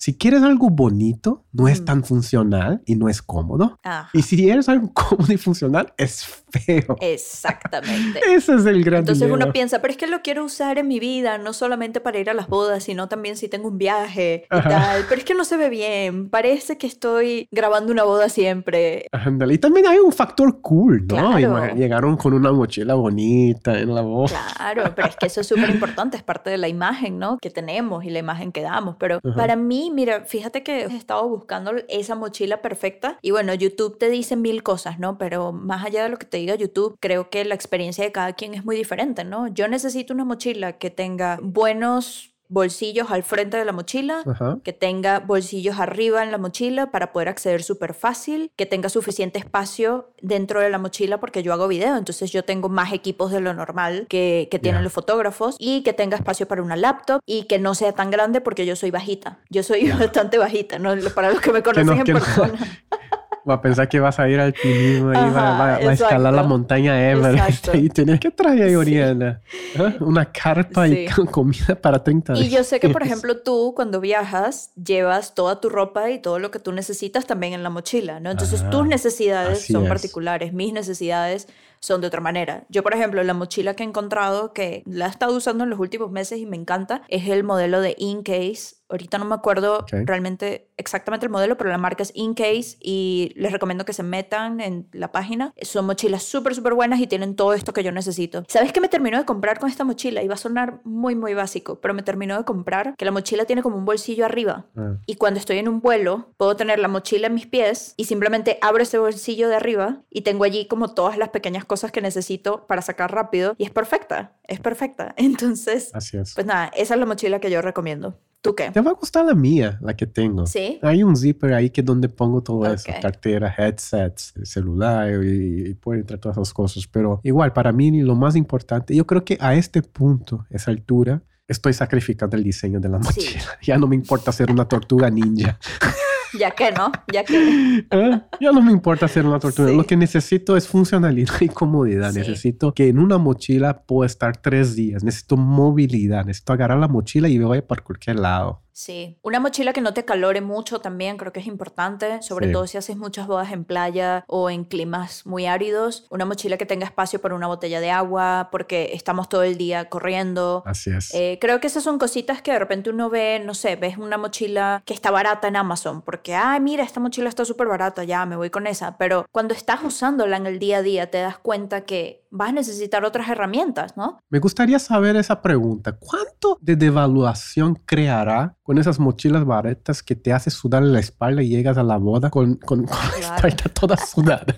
Si quieres algo bonito, no es Mm. tan funcional y no es cómodo. Ajá, Y si eres algo cómodo y funcional, es feo. exactamente. Ese es el gran Entonces dilema. uno piensa, pero es que lo quiero usar en mi vida, no solamente para ir a las bodas, sino también si tengo un viaje y Ajá. tal. Pero es que no se ve bien, parece que estoy grabando una boda siempre. Ándale. Y también hay un factor cool, ¿no? Claro. Llegaron con una mochila bonita en la voz. Claro, pero es que eso es súper importante, es parte de la imagen, ¿no? Que tenemos y la imagen que damos. Pero Ajá. para mí, mira, fíjate que he estado buscando esa mochila perfecta y bueno, YouTube te dice mil cosas, ¿no? Pero más allá de lo que te diga YouTube, creo que la experiencia de cada quien es muy diferente, ¿no? Yo necesito una mochila que tenga buenos bolsillos al frente de la mochila, Ajá. que tenga bolsillos arriba en la mochila para poder acceder súper fácil, que tenga suficiente espacio dentro de la mochila porque yo hago video, entonces yo tengo más equipos de lo normal que, que tienen los fotógrafos y que tenga espacio para una laptop y que no sea tan grande porque yo soy bajita. Yo soy bastante bajita, ¿no? Para los que me conocen no- en que no- persona. Va a pensar que vas a ir al alpinismo y va, Ajá, va- va a escalar la montaña Everest. Y tienes que traer ahí, Sí. Oriana. ¿Ah? Una carpa y Sí. con comida para 30 días. Y yo sé que, por ejemplo, tú cuando viajas llevas toda tu ropa y todo lo que tú necesitas también en la mochila, ¿no? Entonces Ajá, tus necesidades son es. particulares, mis necesidades son de otra manera. Yo, por ejemplo, la mochila que he encontrado, que la he estado usando en los últimos meses y me encanta, es el modelo de Incase. Ahorita no me acuerdo Ok. realmente exactamente el modelo, pero la marca es Incase y les recomiendo que se metan en la página. Son mochilas súper, súper buenas y tienen todo esto que yo necesito. ¿Sabes qué me terminó de comprar con esta mochila? Iba a sonar muy, muy básico, pero me terminó de comprar que la mochila tiene como un bolsillo arriba. Ah, Y cuando estoy en un vuelo, puedo tener la mochila en mis pies y simplemente abro ese bolsillo de arriba y tengo allí como todas las pequeñas cosas que necesito para sacar rápido. Y es perfecta, es perfecta. Entonces, así es. pues nada, esa es la mochila que yo recomiendo. ¿Tú qué? Te va a gustar la mía, la que tengo. ¿Sí? Hay un zipper ahí que donde pongo todo eso, Ok. cartera, headsets, celular y, y entrar todas esas cosas. Pero igual, para mí lo más importante, yo creo que a este punto, esa altura, estoy sacrificando el diseño de la Sí. mochila. Ya no me importa ser una tortuga ninja. Ya que no, ya que... ¿Eh? Ya no me importa ser una tortuga. Sí. Lo que necesito es funcionalidad y comodidad. Sí. Necesito que en una mochila pueda estar tres días. Necesito movilidad. Necesito agarrar la mochila y me vaya por cualquier lado. Sí, una mochila que no te calore mucho también creo que es importante, sobre Sí. todo si haces muchas bodas en playa o en climas muy áridos. Una mochila que tenga espacio para una botella de agua, porque estamos todo el día corriendo. Así es. Eh, creo que esas son cositas que de repente uno ve, no sé, ves una mochila que está barata en Amazon, porque, ay, mira, esta mochila está súper barata, ya me voy con esa. Pero cuando estás usándola en el día a día, te das cuenta que vas a necesitar otras herramientas, ¿no? Me gustaría saber esa pregunta. ¿Cuánto de devaluación creará con esas mochilas baratas que te hace sudar en la espalda y llegas a la boda con, con, con la espalda toda sudada?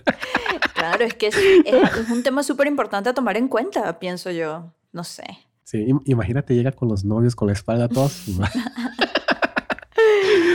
Claro, es que es, es- es un tema súper importante a tomar en cuenta, pienso yo. No sé. Sí, im- imagínate llega con los novios con la espalda toda sudada.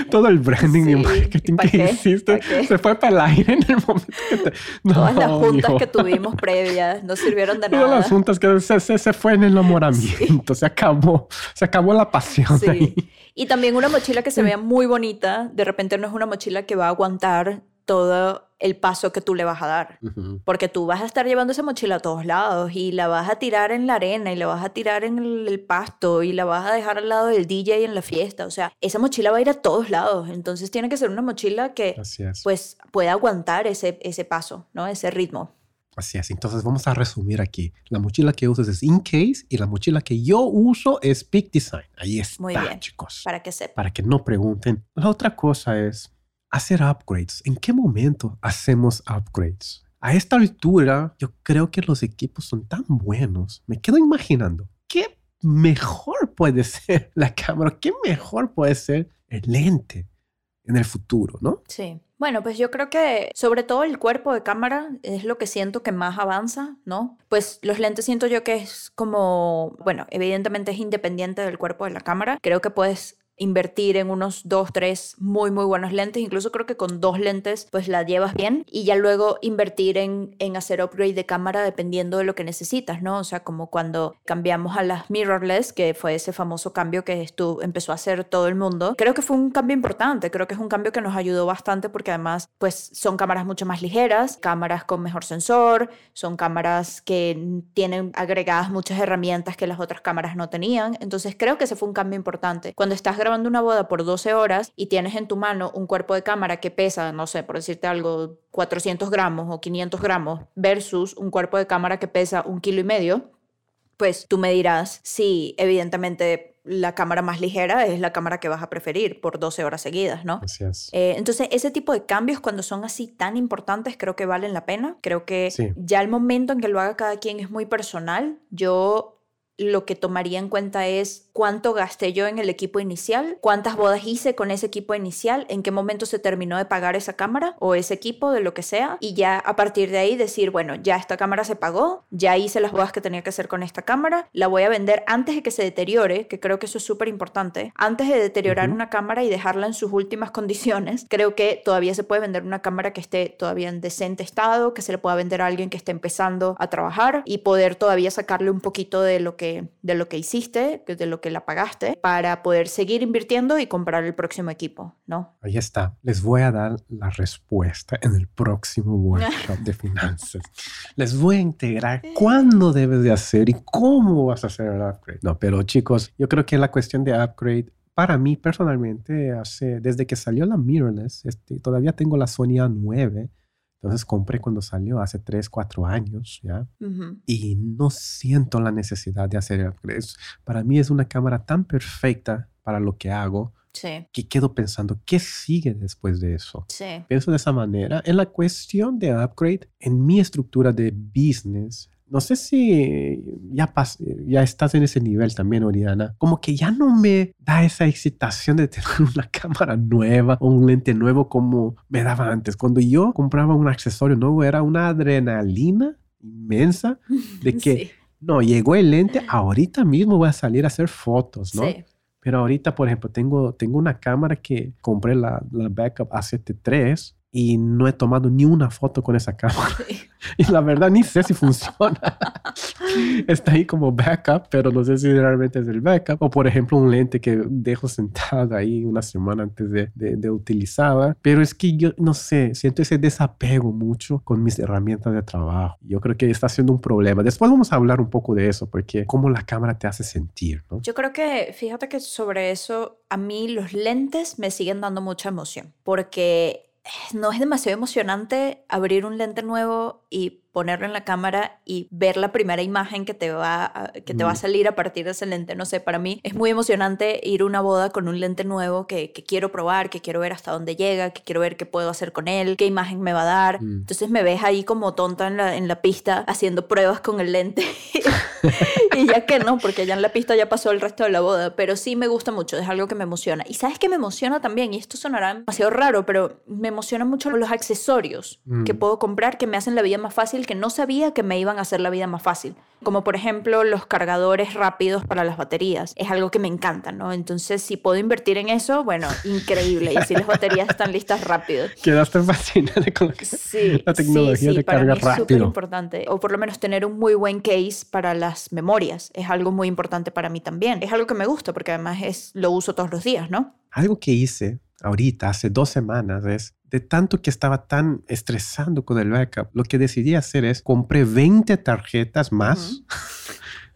Todo el branding y marketing ¿pa' que qué? hiciste se fue para el aire en el momento que te... No, Todas las juntas que tuvimos previas no sirvieron de Todas nada. las juntas que se, se, se fue en el enamoramiento, se acabó, se acabó la pasión Sí. ahí. Y también una mochila que se vea muy bonita, de repente no es una mochila que va a aguantar todo el paso que tú le vas a dar. Porque tú vas a estar llevando esa mochila a todos lados y la vas a tirar en la arena y la vas a tirar en el, el pasto y la vas a dejar al lado del DJ en la fiesta. O sea, esa mochila va a ir a todos lados. Entonces tiene que ser una mochila que pues pueda aguantar ese, ese paso, ¿no? Ese ritmo. Así es. Entonces vamos a resumir aquí. La mochila que usas es Incase y la mochila que yo uso es Peak Design. Ahí está, Muy bien. chicos. Para que sepa. Para que no pregunten. La otra cosa es hacer upgrades. ¿En qué momento hacemos upgrades? A esta altura, yo creo que los equipos son tan buenos. Me quedo imaginando qué mejor puede ser la cámara, qué mejor puede ser el lente en el futuro, ¿no? Sí. Bueno, pues yo creo que sobre todo el cuerpo de cámara es lo que siento que más avanza, ¿no? Pues los lentes siento yo que es como, bueno, evidentemente es independiente del cuerpo de la cámara. Creo que puedes invertir en unos dos, tres muy, muy buenos lentes. Incluso creo que con dos lentes pues la llevas bien y ya luego invertir en, en hacer upgrade de cámara dependiendo de lo que necesitas, ¿no? O sea, como cuando cambiamos a las mirrorless, que fue ese famoso cambio que estu empezó a hacer todo el mundo. Creo que fue un cambio importante, creo que es un cambio que nos ayudó bastante porque además pues son cámaras mucho más ligeras, cámaras con mejor sensor, son cámaras que tienen agregadas muchas herramientas que las otras cámaras no tenían. Entonces creo que ese fue un cambio importante. Cuando estás grabando una boda por 12 horas y tienes en tu mano un cuerpo de cámara que pesa, no sé, por decirte algo, 400 gramos o 500 gramos versus un cuerpo de cámara que pesa un kilo y medio, pues tú me dirás si evidentemente la cámara más ligera es la cámara que vas a preferir por 12 horas seguidas, ¿no? Así es. Eh, entonces, ese tipo de cambios cuando son así tan importantes creo que valen la pena. Creo que ya el momento en que lo haga cada quien es muy personal. Yo lo que tomaría en cuenta es cuánto gasté yo en el equipo inicial, cuántas bodas hice con ese equipo inicial, en qué momento se terminó de pagar esa cámara o ese equipo de lo que sea y ya a partir de ahí decir, bueno, ya esta cámara se pagó, ya hice las bodas que tenía que hacer con esta cámara, la voy a vender antes de que se deteriore, que creo que eso es súper importante, antes de deteriorar una cámara y dejarla en sus últimas condiciones, creo que todavía se puede vender una cámara que esté todavía en decente estado, que se le pueda vender a alguien que esté empezando a trabajar y poder todavía sacarle un poquito de lo que de lo que hiciste, de lo que la pagaste, para poder seguir invirtiendo y comprar el próximo equipo, ¿no? Ahí está. Les voy a dar la respuesta en el próximo workshop de finanzas. Les voy a integrar cuándo debes de hacer y cómo vas a hacer el upgrade. No, pero chicos, yo creo que la cuestión de upgrade para mí personalmente, hace, desde que salió la mirrorless, este, todavía tengo la Sony A9 entonces compré cuando salió hace 3, 4 años, ¿ya? Y no siento la necesidad de hacer upgrades. Para mí es una cámara tan perfecta para lo que hago que quedo pensando, ¿qué sigue después de eso? Sí. Pienso de esa manera. En la cuestión de upgrade, en mi estructura de business, no sé si ya, ya estás en ese nivel también, Oriana. Como que ya no me da esa excitación de tener una cámara nueva o un lente nuevo como me daba antes. Cuando yo compraba un accesorio nuevo era una adrenalina inmensa de que, no, llegó el lente, ahorita mismo voy a salir a hacer fotos, ¿no? Sí. Pero ahorita, por ejemplo, tengo, tengo una cámara que compré la, la Backup A7 y no he tomado ni una foto con esa cámara. Y la verdad ni sé si funciona. Está ahí como backup, pero no sé si realmente es el backup. O por ejemplo un lente que dejo sentado ahí una semana antes de, de, de utilizarla. Pero es que yo no sé, siento ese desapego mucho con mis herramientas de trabajo. Yo creo que está siendo un problema. Después vamos a hablar un poco de eso, porque cómo la cámara te hace sentir. ¿no? Yo creo que, fíjate que sobre eso, a mí los lentes me siguen dando mucha emoción, porque no es demasiado emocionante abrir un lente nuevo y ponerlo en la cámara y ver la primera imagen que te va a, que te va a salir a partir de ese lente. No sé, para mí es muy emocionante ir a una boda con un lente nuevo que, quiero probar, que quiero ver hasta dónde llega, que quiero ver qué puedo hacer con él, qué imagen me va a dar. Mm. Entonces me ves ahí como tonta en la, en la pista haciendo pruebas con el lente. y ya que no, porque ya en la pista ya pasó el resto de la boda, pero sí me gusta mucho, es algo que me emociona. Y sabes que me emociona también, y esto sonará demasiado raro, pero me emociona mucho los accesorios que mm. puedo comprar que me hacen la vida más fácil que no sabía que me iban a hacer la vida más fácil. Como por ejemplo los cargadores rápidos para las baterías. Es algo que me encanta, ¿no? Entonces, si puedo invertir en eso, bueno, increíble. Y si las baterías están listas rápido. Quedaste fascinada con la tecnología de carga rápido. Es súper importante. O por lo menos tener un muy buen case para las memorias. Es algo muy importante para mí también. Es algo que me gusta porque además es, lo uso todos los días, ¿no? Algo que hice ahorita, hace dos semanas, es de tanto que estaba tan estresando con el backup, lo que decidí hacer es compré 20 tarjetas más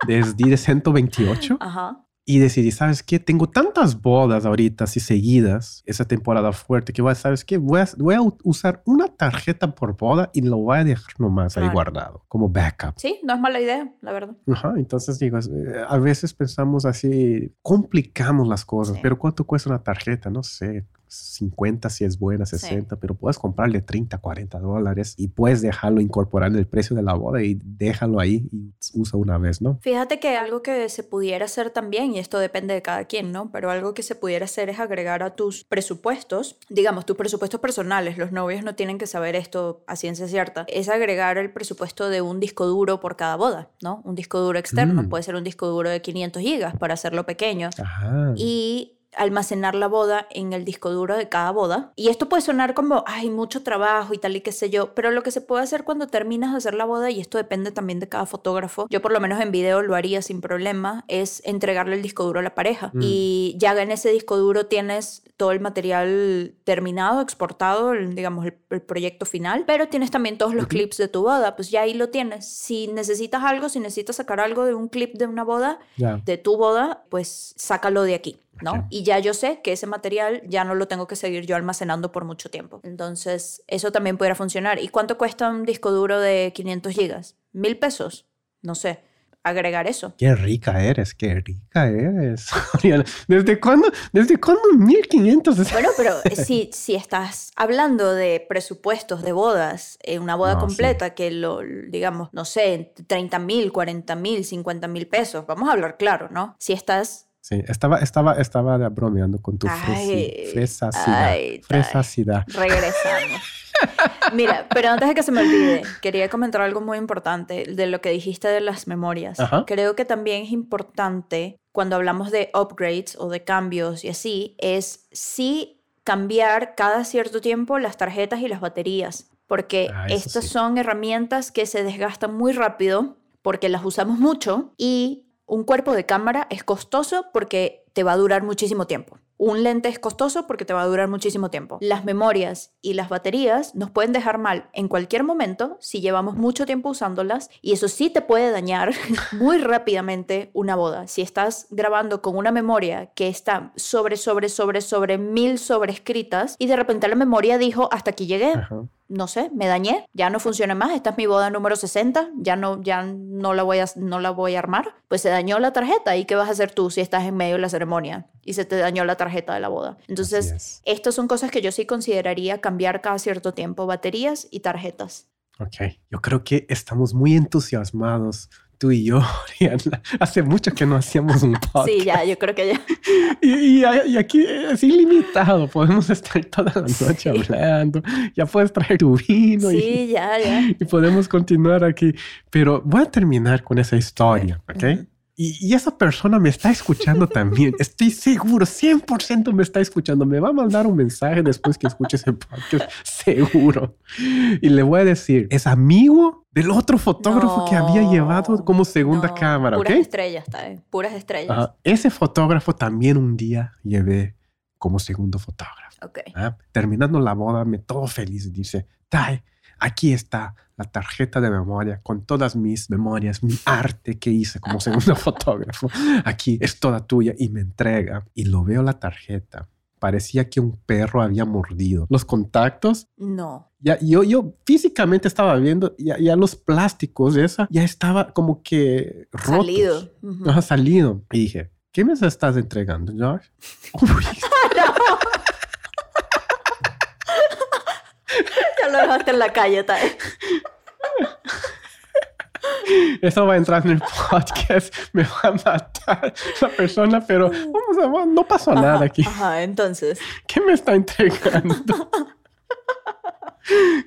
desde 128 Ajá. Y decidí, ¿sabes qué? Tengo tantas bodas ahorita así seguidas, esa temporada fuerte, que voy a, ¿sabes qué? Voy a, voy a usar una tarjeta por boda y lo voy a dejar nomás ahí guardado, como backup. Sí, no es mala idea, la verdad. Ajá, entonces digo, eh, a veces pensamos así, complicamos las cosas, pero ¿cuánto cuesta una tarjeta? No sé, 50 si es buena, 60, pero puedes comprarle 30, 40 dólares y puedes dejarlo incorporar en el precio de la boda y déjalo ahí y usa una vez, ¿no? Fíjate que algo que se pudiera hacer también, y esto depende de cada quien, ¿no? Pero algo que se pudiera hacer es agregar a tus presupuestos, digamos, tus presupuestos personales, los novios no tienen que saber esto a ciencia cierta, es agregar el presupuesto de un disco duro por cada boda, ¿no? Un disco duro externo, mm. puede ser un disco duro de 500 gigas para hacerlo pequeño. Ajá. Y almacenar la boda en el disco duro de cada boda. Y esto puede sonar como, hay mucho trabajo y tal y qué sé yo, pero lo que se puede hacer cuando terminas de hacer la boda, y esto depende también de cada fotógrafo, yo por lo menos en video lo haría sin problema, es entregarle el disco duro a la pareja. Mm. Y ya en ese disco duro tienes todo el material terminado, exportado, digamos, el, proyecto final, pero tienes también todos los clips de tu boda, pues ya ahí lo tienes. Si necesitas algo, si necesitas sacar algo de un clip de una boda, de tu boda, pues sácalo de aquí ¿no? Ok. Y ya yo sé que ese material ya no lo tengo que seguir yo almacenando por mucho tiempo. Entonces, eso también pudiera funcionar. ¿Y cuánto cuesta un disco duro de 500 gigas? ¿Mil pesos? No sé. Agregar eso. Qué rica eres, qué rica eres. ¿Desde cuándo? ¿Desde cuándo 1500? Bueno, pero si, si estás hablando de presupuestos de bodas, eh, una boda No, completa que lo, digamos, no sé, 30 mil, 40 mil, 50 mil pesos, vamos a hablar claro, ¿no? Si estás Sí, estaba, estaba, estaba bromeando con tu Ay, fresacidad. ay, fresacidad. regresando. Mira, pero antes de que se me olvide, quería comentar algo muy importante de lo que dijiste de las memorias. Ajá. Creo que también es importante cuando hablamos de upgrades o de cambios y así, es sí cambiar cada cierto tiempo las tarjetas y las baterías, porque Ah, estas sí. son herramientas que se desgastan muy rápido porque las usamos mucho y un cuerpo de cámara es costoso porque te va a durar muchísimo tiempo. Un lente es costoso porque te va a durar muchísimo tiempo. Las memorias y las baterías nos pueden dejar mal en cualquier momento si llevamos mucho tiempo usándolas y eso sí te puede dañar muy rápidamente una boda. Si estás grabando con una memoria que está sobre, sobre, sobre, sobre mil sobrescritas y de repente la memoria dijo hasta aquí llegué. No sé, me dañé, ya no funciona más, esta es mi boda número 60, ya no, ya no la voy a, no la voy a armar, pues se dañó la tarjeta y qué vas a hacer tú si estás en medio de la ceremonia y se te dañó la tarjeta de la boda. Entonces, es. estas son cosas que yo sí consideraría cambiar cada cierto tiempo, baterías y tarjetas. Ok, yo creo que estamos muy entusiasmados, tú y yo. Hace mucho que no hacíamos un podcast. Sí, ya, yo creo que ya. Y, y- y aquí es ilimitado, podemos estar toda la noche Sí. hablando, ya puedes traer tu vino y, Sí, ya, ya. y podemos continuar aquí. Pero voy a terminar con esa historia, ¿ok? Y, y esa persona me está escuchando también. Estoy seguro, 100% me está escuchando. Me va a mandar un mensaje después que escuche ese podcast, seguro. Y le voy a decir, es amigo del otro fotógrafo que había No, llevado como segunda no, cámara. Puras estrellas, está bien, Puras estrellas. Ajá. Ese fotógrafo también un día llevé como segundo fotógrafo. Ok. ¿ah? Terminando la boda, me todo feliz. Dice, Tai, aquí está la tarjeta de memoria con todas mis memorias, mi arte que hice como segundo fotógrafo. Aquí es toda tuya y me entrega. Y lo veo la tarjeta. Parecía que un perro había mordido. Los contactos No. ya, yo, yo físicamente estaba viendo, ya, ya los plásticos de esa ya estaba como que rotos. Salido. Ujú. Ajá, salido. Y dije, ¿qué me estás entregando, Josh? Ya lo dejaste en la calle, bien. eso va a entrar en el podcast, me va a matar la persona, pero vamos a, no pasó nada Ajá, aquí. Ajá, entonces. ¿Qué me está entregando?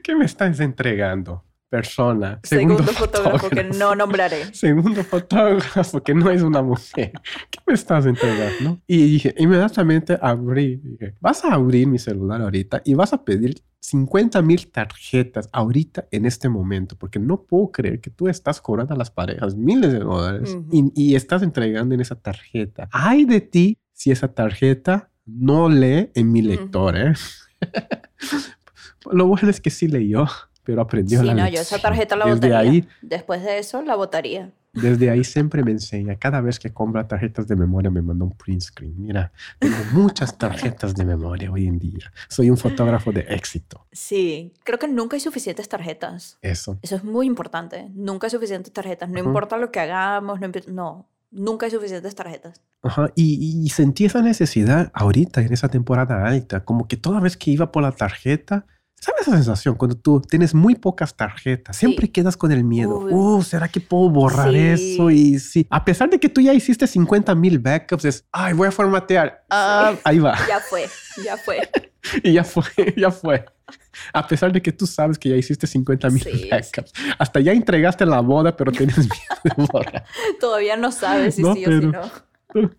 ¿Qué me estás entregando, persona? Segundo, fotógrafo que no nombraré. Segundo fotógrafo que no es una mujer. ¿Qué me estás entregando? Y dije, inmediatamente abrí. Dije, vas a abrir mi celular ahorita y vas a pedir 50 mil tarjetas ahorita en este momento, porque no puedo creer que tú estás cobrando a las parejas miles de dólares Ujú. y, y estás entregando en esa tarjeta. Ay de ti si esa tarjeta no lee en mi lector, ¿eh? Lo bueno es que sí leyó, pero aprendió Sí, la no, yo lección. esa tarjeta la Desde votaría. ahí Después de eso, la votaría. desde ahí siempre me enseña, cada vez que compra tarjetas de memoria me manda un print screen. Mira, tengo muchas tarjetas de memoria hoy en día. Soy un fotógrafo de éxito. Sí, creo que nunca hay suficientes tarjetas. Eso. Eso es muy importante. Nunca hay suficientes tarjetas. No Ujú. importa lo que hagamos, no, no, nunca hay suficientes tarjetas. Ajá. Y, y sentí esa necesidad ahorita en esa temporada alta, como que toda vez que iba por la tarjeta, ¿sabes esa sensación? Cuando tú tienes muy pocas tarjetas, siempre Sí. quedas con el miedo. Uy. Uh, ¿será que puedo borrar Sí. eso? Y sí, a pesar de que tú ya hiciste 50 mil backups, es, ay, voy a formatear. Ah, ahí va. Ya fue, ya fue. Y ya fue, ya fue. A pesar de que tú sabes que ya hiciste 50 mil Sí, backups. Hasta ya entregaste la boda, pero tienes miedo de borrar. Todavía no sabes si No, sí o si no.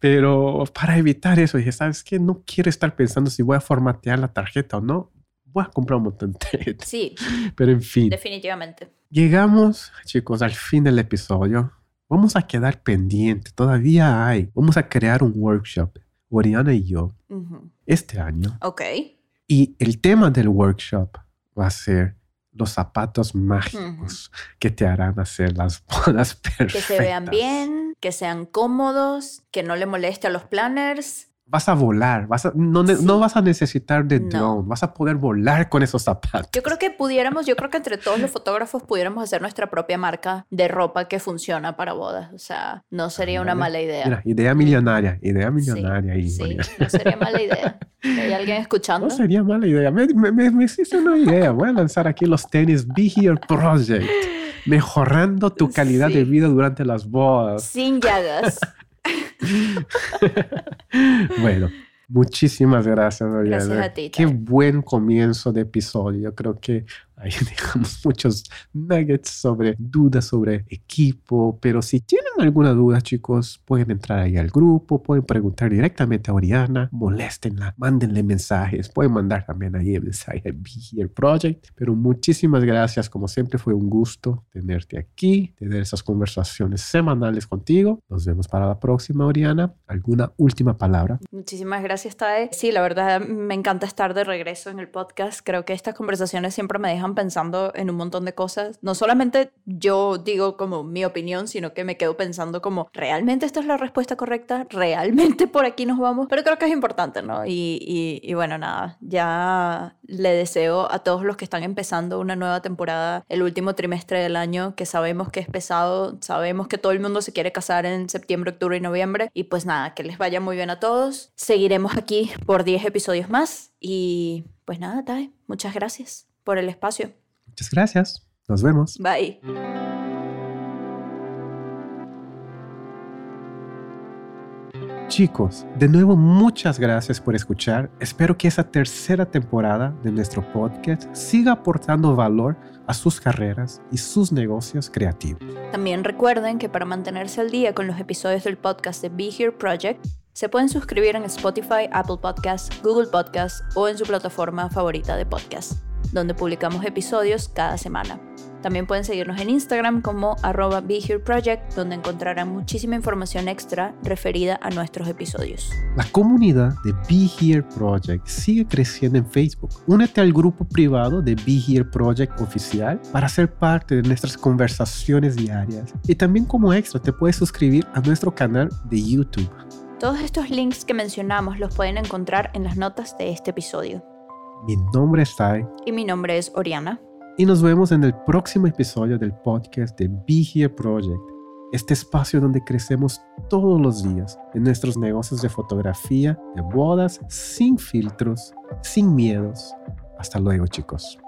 Pero para evitar eso, dije, ¿sabes qué? No quiero estar pensando si voy a formatear la tarjeta o no. Voy a comprar un montón de. Sí, Pero en fin, definitivamente. llegamos, chicos, al fin del episodio. Vamos a quedar pendiente. Todavía hay. Vamos a crear un workshop, Oriana y yo, Ujú. este año. Ok. Y el tema del workshop va a ser los zapatos mágicos que te harán hacer las bodas perfectas. Que se vean bien, que sean cómodos, que no le moleste a los planners vas a volar, vas a, no, no, vas a necesitar de drone, vas a poder volar con esos zapatos. Yo creo que pudiéramos, yo creo que entre todos los fotógrafos pudiéramos hacer nuestra propia marca de ropa que funciona para bodas. O sea, no sería una mala idea. Mira, idea millonaria, idea millonaria. Sí, sí no sería mala idea. ¿Hay alguien escuchando? No sería mala idea. Me, me, me, hiciste una idea. Voy a lanzar aquí los tenis Be Here Project. Mejorando tu calidad de vida durante las bodas. Sin llagas. bueno, muchísimas gracias, Gracias a ti. Qué buen comienzo de episodio. Yo creo que Ahí dejamos muchos nuggets sobre dudas sobre equipo, pero si tienen alguna duda, chicos, pueden entrar ahí al grupo, pueden preguntar directamente a Oriana, moléstenla, mándenle mensajes, pueden mandar también ahí el mensaje a Be Here Project. Pero muchísimas gracias, como siempre fue un gusto tenerte aquí, tener esas conversaciones semanales contigo. Nos vemos para la próxima, Oriana. ¿Alguna última palabra? Muchísimas gracias, Tae. Sí, la verdad me encanta estar de regreso en el podcast. Creo que estas conversaciones siempre me dejan pensando en un montón de cosas. No solamente yo digo como mi opinión, sino que me quedo pensando como, ¿realmente esta es la respuesta correcta? ¿Realmente por aquí nos vamos? Pero creo que es importante, ¿no? Y, y, bueno, nada, ya le deseo a todos los que están empezando una nueva temporada el último trimestre del año, que sabemos que es pesado, sabemos que todo el mundo se quiere casar en septiembre, octubre y noviembre. Y pues nada, que les vaya muy bien a todos. Seguiremos aquí por 10 episodios más. Y pues nada, Tai, muchas gracias por el espacio. Muchas gracias. Nos vemos. Bye. Chicos, de nuevo muchas gracias por escuchar. Espero que esa tercera temporada de nuestro podcast siga aportando valor a sus carreras y sus negocios creativos. También recuerden que para mantenerse al día con los episodios del podcast de Be Here Project, se pueden suscribir en Spotify, Apple Podcasts, Google Podcasts o en su plataforma favorita de podcast donde publicamos episodios cada semana. También pueden seguirnos en Instagram como arroba Project, donde encontrarán muchísima información extra referida a nuestros episodios. La comunidad de Be Here Project sigue creciendo en Facebook. Únete al grupo privado de Be Here Project oficial para ser parte de nuestras conversaciones diarias. Y también como extra te puedes suscribir a nuestro canal de YouTube. Todos estos links que mencionamos los pueden encontrar en las notas de este episodio. Mi nombre es Tai. Y mi nombre es Oriana. Y nos vemos en el próximo episodio del podcast de Be Here Project, este espacio donde crecemos todos los días en nuestros negocios de fotografía, de bodas, sin filtros, sin miedos. Hasta luego chicos.